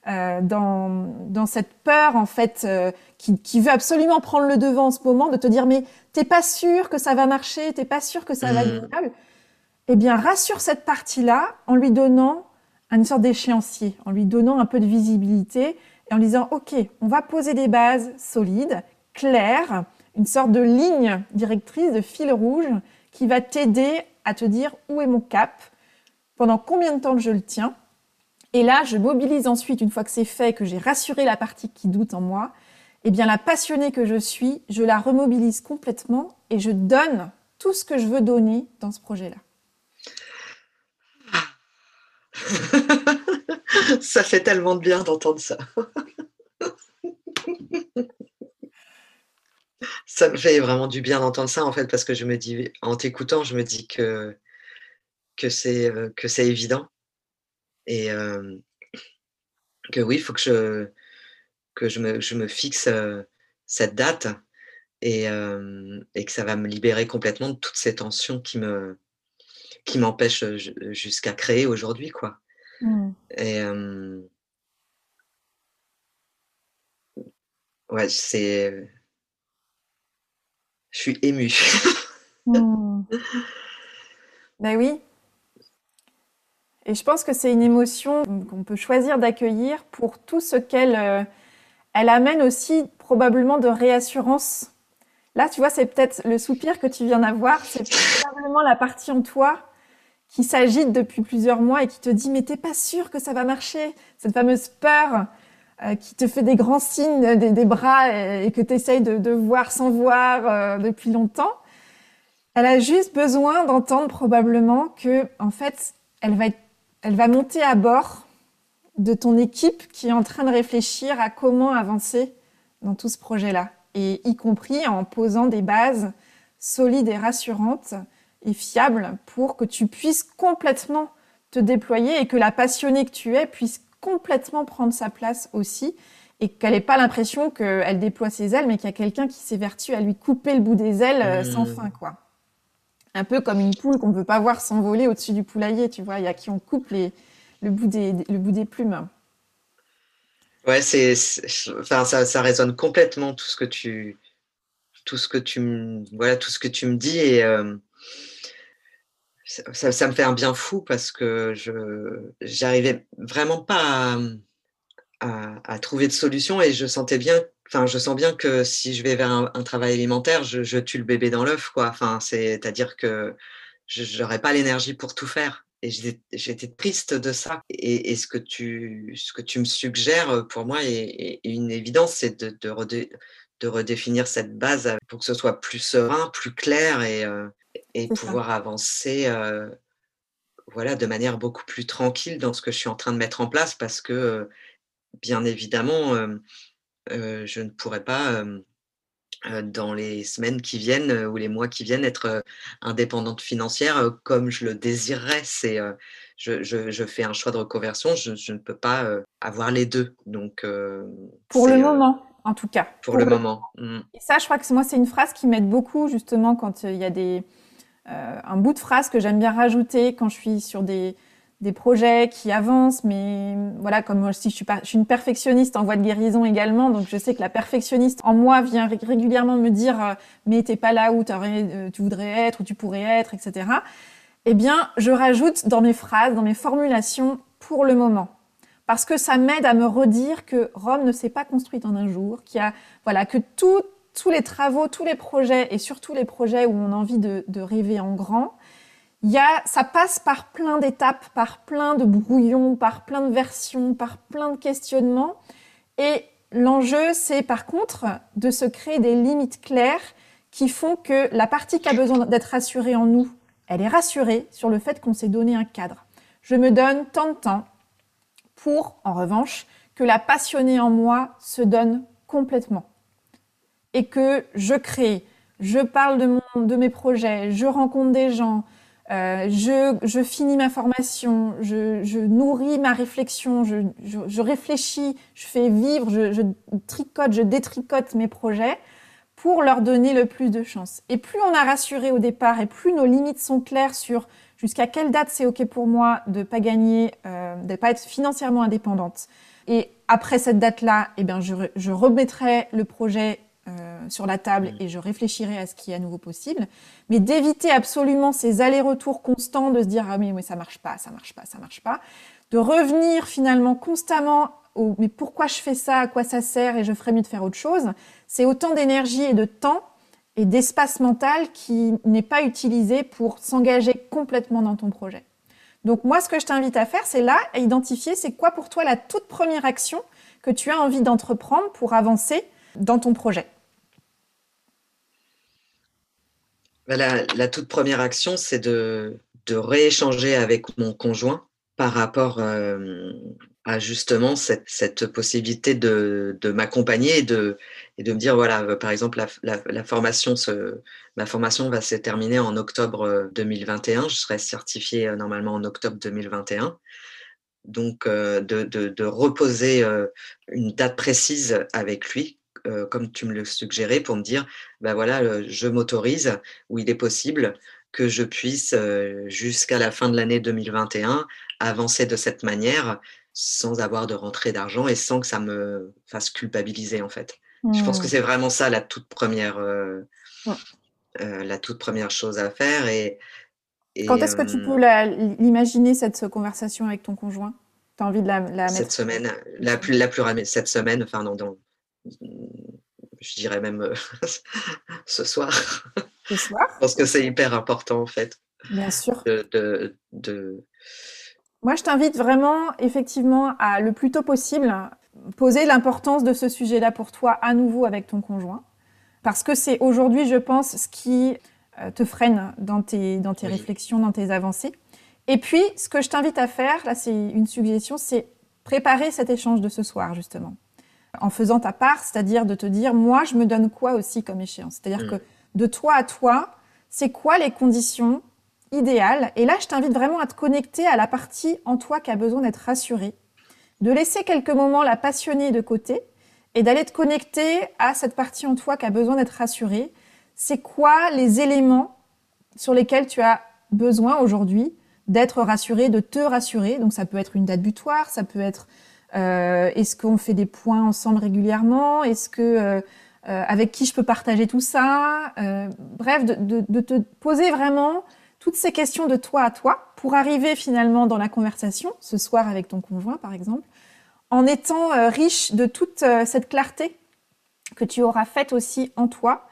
euh, dans, dans cette peur en fait euh, qui, qui, veut absolument prendre le devant en ce moment, de te dire mais t'es pas sûr que ça va marcher, t'es pas sûr que ça va être mmh. viable. Eh bien, rassure cette partie-là en lui donnant une sorte d'échéancier, en lui donnant un peu de visibilité et en lui disant ok, on va poser des bases solides, claires, une sorte de ligne directrice, de fil rouge qui va t'aider à te dire où est mon cap, pendant combien de temps je le tiens et là, je mobilise ensuite, une fois que c'est fait, que j'ai rassuré la partie qui doute en moi, eh bien la passionnée que je suis, je la remobilise complètement et je donne tout ce que je veux donner dans ce projet-là. ça fait tellement de bien d'entendre ça. ça me fait vraiment du bien d'entendre ça en fait parce que je me dis en t'écoutant je me dis que que c'est euh, que c'est évident et que oui, il faut que je, que je, me, je me fixe cette date et, et, que ça va me libérer complètement de toutes ces tensions qui me qui m'empêchent jusqu'à créer aujourd'hui. quoi. Mmh. Et ouais, c'est. Je suis émue. Mmh. Ben oui, et je pense que c'est une émotion qu'on peut choisir d'accueillir pour tout ce qu'elle euh, elle amène aussi probablement de réassurance. Là, tu vois, c'est peut-être le soupir que tu viens d'avoir, c'est probablement la partie en toi qui s'agite depuis plusieurs mois et qui te dit mais t'es pas sûr que ça va marcher. Cette fameuse peur euh, qui te fait des grands signes des, bras et, que tu essayes de, voir sans voir euh, depuis longtemps. Elle a juste besoin d'entendre probablement que en fait, elle va être elle va monter à bord de ton équipe qui est en train de réfléchir à comment avancer dans tout ce projet-là, et y compris en posant des bases solides et rassurantes et fiables pour que tu puisses complètement te déployer et que la passionnée que tu es puisse complètement prendre sa place aussi et qu'elle n'ait pas l'impression qu'elle déploie ses ailes, mais qu'il y a quelqu'un qui s'évertue à lui couper le bout des ailes euh, sans mmh. fin, quoi un peu comme une poule qu'on ne peut pas voir s'envoler au-dessus du poulailler, tu vois. Il y a qui on coupe le, bout des, le plumes. Ouais, enfin, ça, résonne complètement tout ce que tu, tout ce que tu, me, voilà, tout ce que tu me dis et euh, ça, me fait un bien fou parce que je, j'arrivais vraiment pas à, trouver de solution et je sentais bien enfin, je sens bien que si je vais vers un, travail alimentaire, je, tue le bébé dans l'œuf, quoi. Enfin, c'est-à-dire que je n'aurais pas l'énergie pour tout faire. Et j'étais triste de ça. Et, ce, que tu, ce que tu me suggères, pour moi, est, une évidence, c'est de, de, redéfinir cette base pour que ce soit plus serein, plus clair et, euh, et pouvoir avancer. Euh, voilà, de manière beaucoup plus tranquille dans ce que je suis en train de mettre en place parce que, bien évidemment, je ne pourrais pas, dans les semaines qui viennent ou les mois qui viennent être indépendante financière comme je le désirerais. C'est, je, je, fais un choix de reconversion, je, je ne peux pas avoir les deux. Donc, pour le moment, en tout cas. Pour, le, moment. Mmh. Et ça, je crois que moi, c'est une phrase qui m'aide beaucoup justement quand il y a des euh, un bout de phrase que j'aime bien rajouter quand je suis sur des, des projets qui avancent, mais voilà, comme moi, si je suis, une perfectionniste en voie de guérison également, donc je sais que la perfectionniste en moi vient régulièrement me dire euh, mais t'es pas là où euh, tu voudrais être, où tu pourrais être, etc. Eh bien, je rajoute dans mes phrases, dans mes formulations pour le moment. Parce que ça m'aide à me redire que Rome ne s'est pas construite en un jour, qu'il y a, voilà, que tous les travaux, tous les projets, et surtout les projets où on a envie de, rêver en grand, ça passe par plein d'étapes, par plein de brouillons, par plein de versions, par plein de questionnements. Et l'enjeu, c'est par contre de se créer des limites claires qui font que la partie qui a besoin d'être rassurée en nous, elle est rassurée sur le fait qu'on s'est donné un cadre. Je me donne tant de temps pour, en revanche, que la passionnée en moi se donne complètement et que je crée, je parle de, mon, de mes projets, je rencontre des gens, euh, je, finis ma formation, je, nourris ma réflexion, je, réfléchis, je fais vivre, je, tricote, je détricote mes projets pour leur donner le plus de chance. Et plus on a rassuré au départ et plus nos limites sont claires sur jusqu'à quelle date c'est OK pour moi de pas gagner, euh, de pas être financièrement indépendante. Et après cette date-là, eh bien, je remettrai le projet euh, sur la table mm. et je réfléchirai à ce qui est à nouveau possible. Mais d'éviter absolument ces allers-retours constants de se dire ah mais, mais ça marche pas, ça marche pas, ça marche pas. De revenir finalement constamment au mais pourquoi je fais ça, à quoi ça sert et je ferais mieux de faire autre chose. C'est autant d'énergie et de temps et d'espace mental qui n'est pas utilisé pour s'engager complètement dans ton projet. Donc moi, ce que je t'invite à faire, c'est là, à identifier c'est quoi pour toi la toute première action que tu as envie d'entreprendre pour avancer dans ton projet bah, la, toute première action, c'est de, rééchanger avec mon conjoint par rapport euh, à justement cette, possibilité de, m'accompagner et de, me dire, voilà, euh, par exemple, ma formation va se terminer en octobre 2021. Je serai certifiée euh, normalement en octobre 2021 donc de, reposer une date précise avec lui euh, comme tu me le suggérais, pour me dire, ben voilà, euh, je m'autorise, ou il est possible que je puisse, euh, jusqu'à la fin de l'année 2021, avancer de cette manière sans avoir de rentrée d'argent et sans que ça me fasse culpabiliser, en fait. Je pense que mmh. c'est vraiment ça la toute première, la toute première chose à faire. Et, Quand est-ce que tu peux l'imaginer, cette conversation avec ton conjoint? As envie de la, la mettre Cette semaine, la plus, la plus cette semaine, enfin, non, non je dirais même euh, ce soir. Ce soir Parce que c'est hyper important en fait. Bien sûr. De, de, Moi, je t'invite vraiment, effectivement, à le plus tôt possible poser l'importance de ce sujet-là pour toi à nouveau avec ton conjoint. Parce que c'est aujourd'hui, je pense, ce qui euh, te freine dans tes, dans tes réflexions, dans tes avancées. Et puis, ce que je t'invite à faire, là, c'est une suggestion, c'est préparer cet échange de ce soir, justement en faisant ta part, c'est-à-dire de te dire, moi, je me donne quoi aussi comme échéance? C'est-à-dire mm. que de toi à toi, c'est quoi les conditions idéales? Et là, je t'invite vraiment à te connecter à la partie en toi qui a besoin d'être rassurée, de laisser quelques moments la passionner de côté et d'aller te connecter à cette partie en toi qui a besoin d'être rassurée. C'est quoi les éléments sur lesquels tu as besoin aujourd'hui d'être rassuré, de te rassurer? Donc ça peut être une date butoir, ça peut être est-ce qu'on fait des points ensemble régulièrement? Est-ce que euh, euh, avec qui je peux partager tout ça? Bref, de, te poser vraiment toutes ces questions de toi à toi pour arriver finalement dans la conversation ce soir avec ton conjoint, par exemple, en étant riche de toute cette clarté que tu auras faite aussi en toi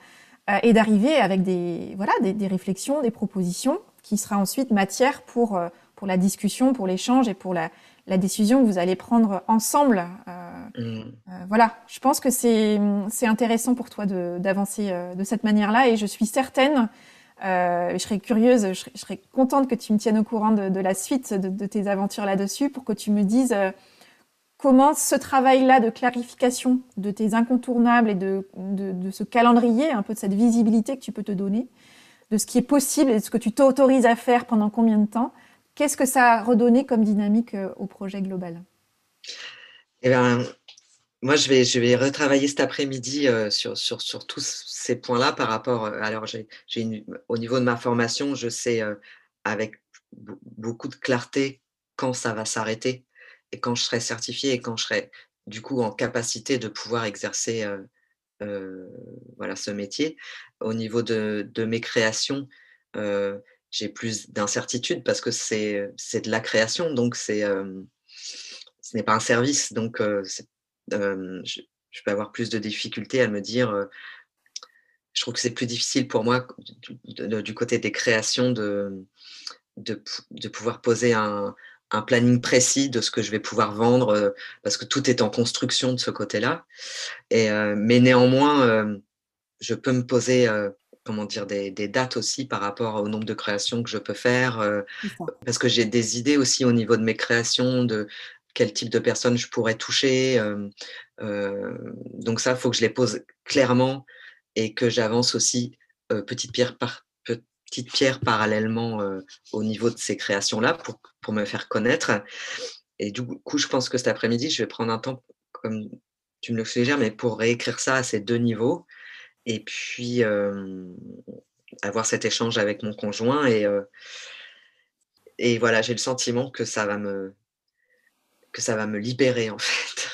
et d'arriver avec des voilà des, réflexions, des propositions qui sera ensuite matière pour pour la discussion, pour l'échange et pour la, la décision que vous allez prendre ensemble. Euh, mm. euh, voilà, je pense que c'est intéressant pour toi d'avancer euh, de, cette manière-là et je suis certaine je serais curieuse, je serais, contente que tu me tiennes au courant de, la suite de, tes aventures là-dessus pour que tu me dises comment ce travail-là de clarification de tes incontournables et de, ce calendrier, un peu de cette visibilité que tu peux te donner, de ce qui est possible et de ce que tu t'autorises à faire pendant combien de temps, qu'est-ce que ça a redonné comme dynamique au projet global? Eh bien, moi, je vais, je vais retravailler cet après-midi euh, sur, sur, sur, tous ces points-là par rapport. Euh, alors, j'ai, au niveau de ma formation, je sais euh, avec beaucoup de clarté quand ça va s'arrêter et quand je serai certifié et quand je serai du coup en capacité de pouvoir exercer voilà, ce métier. Au niveau de, de mes créations, j'ai plus d'incertitude parce que c'est, de la création, donc c'est ce n'est pas un service, donc je, peux avoir plus de difficultés à me dire. je trouve que c'est plus difficile pour moi du, côté des créations de, de, pouvoir poser un, planning précis de ce que je vais pouvoir vendre parce que tout est en construction de ce côté-là. Mais néanmoins, je peux me poser comment dire, des, des, dates aussi par rapport au nombre de créations que je peux faire, parce que j'ai des idées aussi au niveau de mes créations, de, quel type de personnes je pourrais toucher. donc ça, il faut que je les pose clairement et que j'avance aussi petite pierre par petite pierre parallèlement au niveau de ces créations-là pour, pour me faire connaître. Et du coup, je pense que cet après-midi, je vais prendre un temps, comme tu me le suggères, mais pour réécrire ça à ces deux niveaux. Et puis, avoir cet échange avec mon conjoint. Et, voilà, j'ai le sentiment que ça va me, libérer en fait.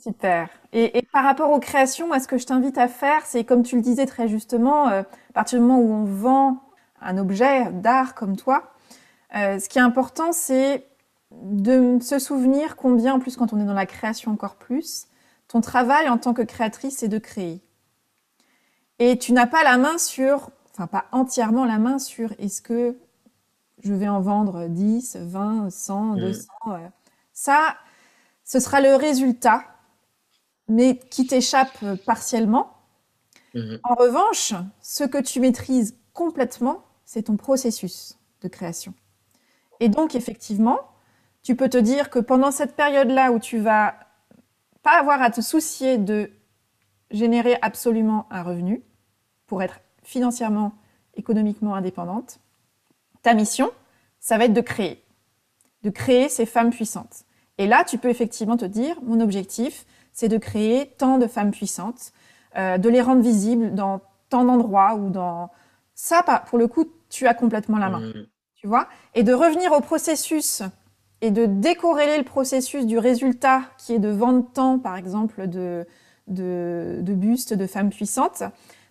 Super. Et, par rapport aux créations, moi, ce que je t'invite à faire, c'est comme tu le disais très justement, à partir du moment où on vend un objet d'art comme toi, ce qui est important, c'est de se souvenir combien, en plus quand on est dans la création encore plus, ton travail en tant que créatrice, c'est de créer. Et tu n'as pas la main sur, enfin pas entièrement la main sur est-ce que je vais en vendre 10, 20, 100, 200. Ça, ce sera le résultat, mais qui t'échappe partiellement. Mhm. En revanche, ce que tu maîtrises complètement, c'est ton processus de création. Et donc, effectivement, tu peux te dire que pendant cette période-là où tu vas pas avoir à te soucier de générer absolument un revenu pour être financièrement, économiquement indépendante, ta mission, ça va être de créer, de créer ces femmes puissantes. Et là, tu peux effectivement te dire, mon objectif, c'est de créer tant de femmes puissantes, euh, de les rendre visibles dans tant d'endroits ou dans... Ça, pour le coup, tu as complètement la main. Mmh. Tu vois? Et de revenir au processus et de décorréler le processus du résultat qui est de vendre tant, par exemple, de, de, de bustes de femmes puissantes,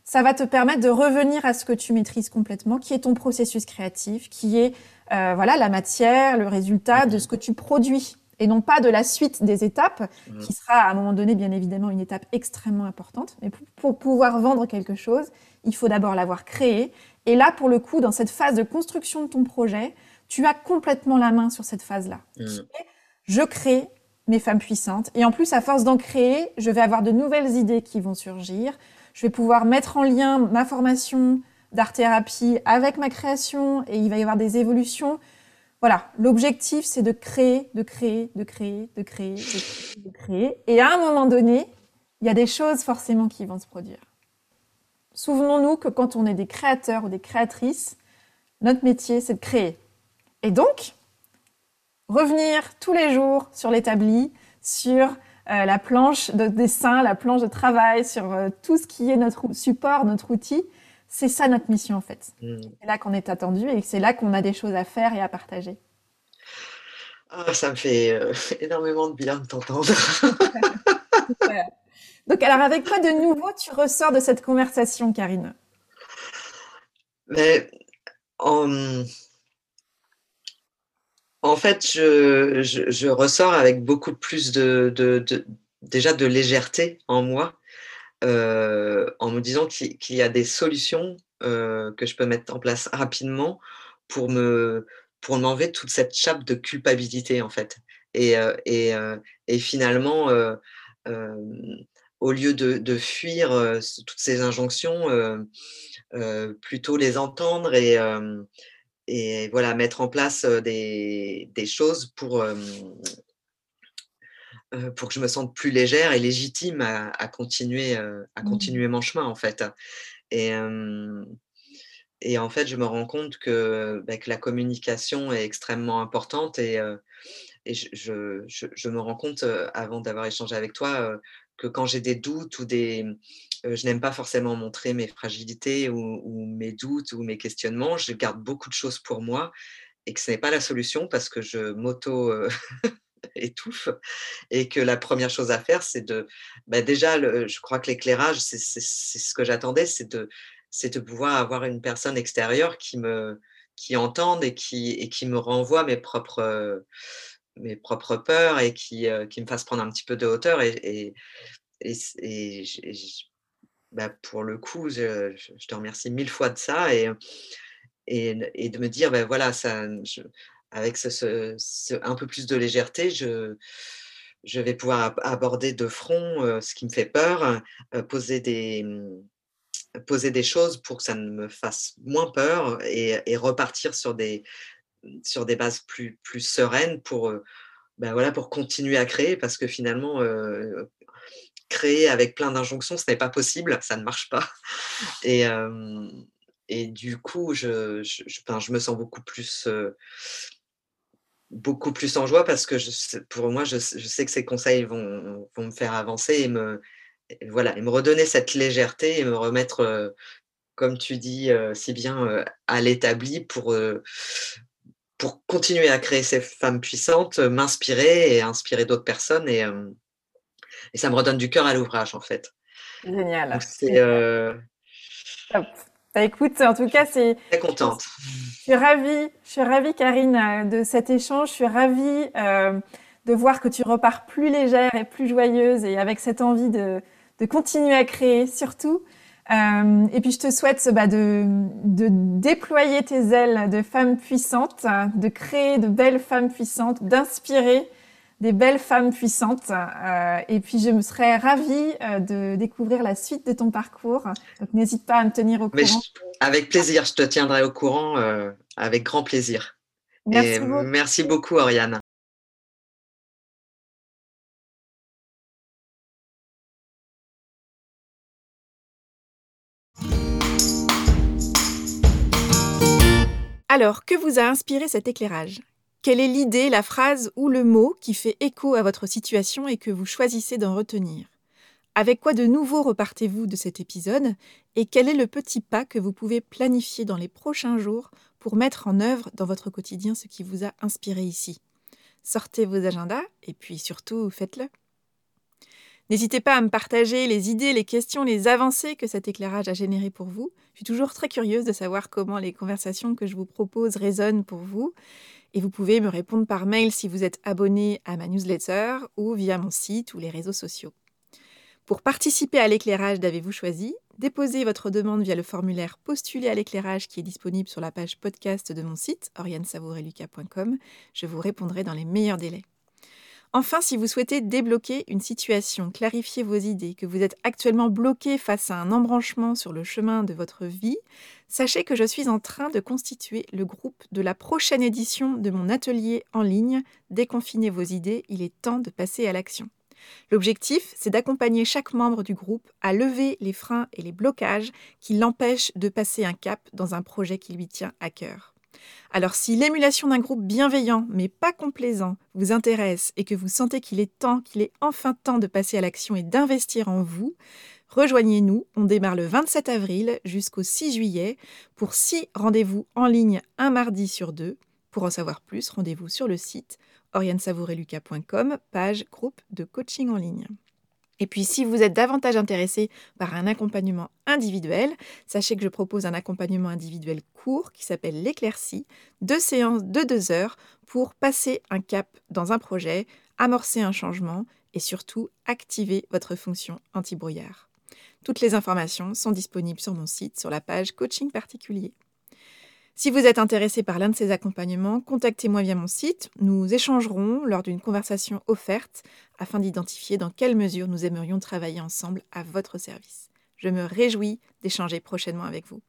ça va te permettre de revenir à ce que tu maîtrises complètement, qui est ton processus créatif, qui est euh, voilà la matière, le résultat de ce que tu produis et non pas de la suite des étapes, mmh. qui sera à un moment donné bien évidemment une étape extrêmement importante. Mais pour, pouvoir vendre quelque chose, il faut d'abord l'avoir créé. Et là, pour le coup, dans cette phase de construction de ton projet, tu as complètement la main sur cette phase-là. Mmh. Je crée mes femmes puissantes. Et en plus, à force d'en créer, je vais avoir de nouvelles idées qui vont surgir. Je vais pouvoir mettre en lien ma formation d'art-thérapie avec ma création et il va y avoir des évolutions. Voilà, l'objectif, c'est de créer, de créer, de créer, de créer, de créer, de créer. Et à un moment donné, il y a des choses forcément qui vont se produire. Souvenons-nous que quand on est des créateurs ou des créatrices, notre métier, c'est de créer. Et donc, revenir tous les jours sur l'établi, sur euh, la planche de dessin, la planche de travail, sur euh, tout ce qui est notre support, notre outil, c'est ça notre mission en fait. Mm. C'est là qu'on est attendu et c'est là qu'on a des choses à faire et à partager. Ah, ça me fait euh, énormément de bien de t'entendre. Donc alors avec quoi de nouveau tu ressors de cette conversation, Karine? Mais en, fait, je, ressors avec beaucoup plus de, déjà de légèreté en moi euh, en me disant qu'il y a des solutions euh, que je peux mettre en place rapidement pour me pour m'enlever toute cette chape de culpabilité en fait. Et, euh, finalement au lieu de, fuir toutes ces injonctions, plutôt les entendre et, et voilà, mettre en place des, choses pour, pour que je me sente plus légère et légitime à, continuer, à mmh. continuer mon chemin en fait. Et, et en fait, je me rends compte que, bah, que la communication est extrêmement importante et, et je, je, je, me rends compte, avant d'avoir échangé avec toi, que quand j'ai des doutes ou des... je n'aime pas forcément montrer mes fragilités ou, mes doutes ou mes questionnements, je garde beaucoup de choses pour moi et que ce n'est pas la solution parce que je m'auto... étouffe et que la première chose à faire c'est de bah déjà je crois que l'éclairage c'est ce que j'attendais c'est de de pouvoir avoir une personne extérieure qui me qui entende et qui et qui me renvoie mes propres mes propres peurs et qui, qui me fasse prendre un petit peu de hauteur. Et, et, et, bah, pour le coup, je, te remercie mille fois de ça et, et, de me dire, ben voilà, ça, avec un peu plus de légèreté, je, je vais pouvoir aborder de front ce qui me fait peur, poser des mmh, poser des choses pour que ça ne me fasse moins peur et, et repartir sur des, sur des bases plus, plus sereines pour, ben voilà, pour continuer à créer parce que finalement, créer avec plein d'injonctions, ce n'est pas possible, ça ne marche pas. Et, et du coup, je, je, je, me sens beaucoup plus, beaucoup plus en joie parce que pour moi, je, sais que ces conseils vont, vont me faire avancer et me, voilà, et me redonner cette légèreté et me remettre, comme tu dis si bien, à l'établi pour, pour continuer à créer ces femmes puissantes, m'inspirer et inspirer d'autres personnes. Et, euh, et, ça me redonne du cœur à l'ouvrage, en fait. Génial. C'est. Euh... Bah, écoute, en tout cas, c'est. Très contente. Je suis ravie, je suis ravie, Karine, euh, de cet échange. Je suis ravie euh, de voir que tu repars plus légère et plus joyeuse et avec cette envie de, de continuer à créer, surtout. Euh, et puis je te souhaite bah, de, de, déployer tes ailes de femme puissante, de créer de belles femmes puissantes, d'inspirer des belles femmes puissantes. Euh, et puis je me serais ravie euh, de découvrir la suite de ton parcours. Donc n'hésite pas à me tenir au courant. avec plaisir, je te tiendrai au courant avec grand plaisir. Merci beaucoup. merci beaucoup, Oriane. Alors, que vous a inspiré cet éclairage? Quelle est l'idée, la phrase ou le mot qui fait écho à votre situation et que vous choisissez d'en retenir? Avec quoi de nouveau repartez-vous de cet épisode Et quel est le petit pas que vous pouvez planifier dans les prochains jours pour mettre en œuvre dans votre quotidien ce qui vous a inspiré ici? Sortez vos agendas et puis surtout faites-le. N'hésitez pas à me partager les idées, les questions, les avancées que cet éclairage a générées pour vous. Je suis toujours très curieuse de savoir comment les conversations que je vous propose résonnent pour vous. Et vous pouvez me répondre par mail si vous êtes abonné à ma newsletter ou via mon site ou les réseaux sociaux. Pour participer à l'éclairage d'Avez-vous choisi, déposez votre demande via le formulaire Postuler à l'éclairage qui est disponible sur la page podcast de mon site, oriansavoureluca.com. Je vous répondrai dans les meilleurs délais. Enfin, si vous souhaitez débloquer une situation, clarifier vos idées, que vous êtes actuellement bloqué face à un embranchement sur le chemin de votre vie, sachez que je suis en train de constituer le groupe de la prochaine édition de mon atelier en ligne Déconfinez vos idées, il est temps de passer à l'action. L'objectif, c'est d'accompagner chaque membre du groupe à lever les freins et les blocages qui l'empêchent de passer un cap dans un projet qui lui tient à cœur. Alors si l'émulation d'un groupe bienveillant mais pas complaisant vous intéresse et que vous sentez qu'il est temps, qu'il est enfin temps de passer à l'action et d'investir en vous, rejoignez-nous. On démarre le 27 avril jusqu'au 6 juillet pour six rendez-vous en ligne un mardi sur deux. Pour en savoir plus, rendez-vous sur le site oriansavoureluca.com, page groupe de coaching en ligne. Et puis, si vous êtes davantage intéressé par un accompagnement individuel, sachez que je propose un accompagnement individuel court qui s'appelle l'éclaircie, deux séances de deux heures pour passer un cap dans un projet, amorcer un changement et surtout activer votre fonction anti-brouillard. Toutes les informations sont disponibles sur mon site sur la page coaching particulier. Si vous êtes intéressé par l'un de ces accompagnements, contactez-moi via mon site. Nous échangerons lors d'une conversation offerte afin d'identifier dans quelle mesure nous aimerions travailler ensemble à votre service. Je me réjouis d'échanger prochainement avec vous.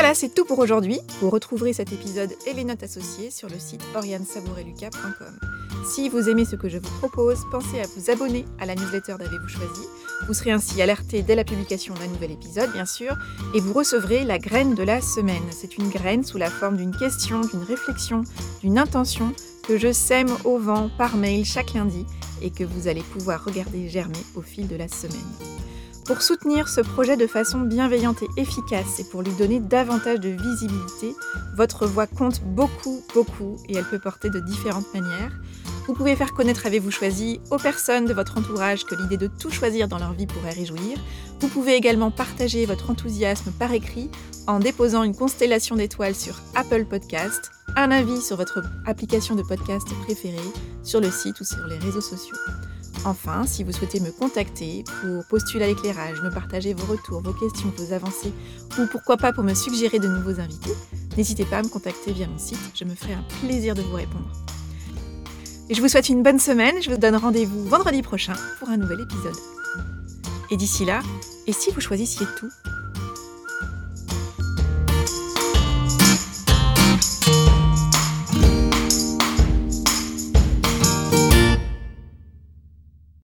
Voilà, c'est tout pour aujourd'hui. Vous retrouverez cet épisode et les notes associées sur le site oriansaboureluca.com. Si vous aimez ce que je vous propose, pensez à vous abonner à la newsletter d'Avez-vous choisi. Vous serez ainsi alerté dès la publication d'un nouvel épisode, bien sûr, et vous recevrez la graine de la semaine. C'est une graine sous la forme d'une question, d'une réflexion, d'une intention que je sème au vent par mail chaque lundi et que vous allez pouvoir regarder germer au fil de la semaine. Pour soutenir ce projet de façon bienveillante et efficace et pour lui donner davantage de visibilité, votre voix compte beaucoup, beaucoup et elle peut porter de différentes manières. Vous pouvez faire connaître Avez-vous choisi aux personnes de votre entourage que l'idée de tout choisir dans leur vie pourrait réjouir. Vous pouvez également partager votre enthousiasme par écrit en déposant une constellation d'étoiles sur Apple Podcast, un avis sur votre application de podcast préférée, sur le site ou sur les réseaux sociaux. Enfin, si vous souhaitez me contacter pour postuler à l'éclairage, me partager vos retours, vos questions, vos avancées, ou pourquoi pas pour me suggérer de nouveaux invités, n'hésitez pas à me contacter via mon site, je me ferai un plaisir de vous répondre. Et je vous souhaite une bonne semaine, je vous donne rendez-vous vendredi prochain pour un nouvel épisode. Et d'ici là, et si vous choisissiez tout?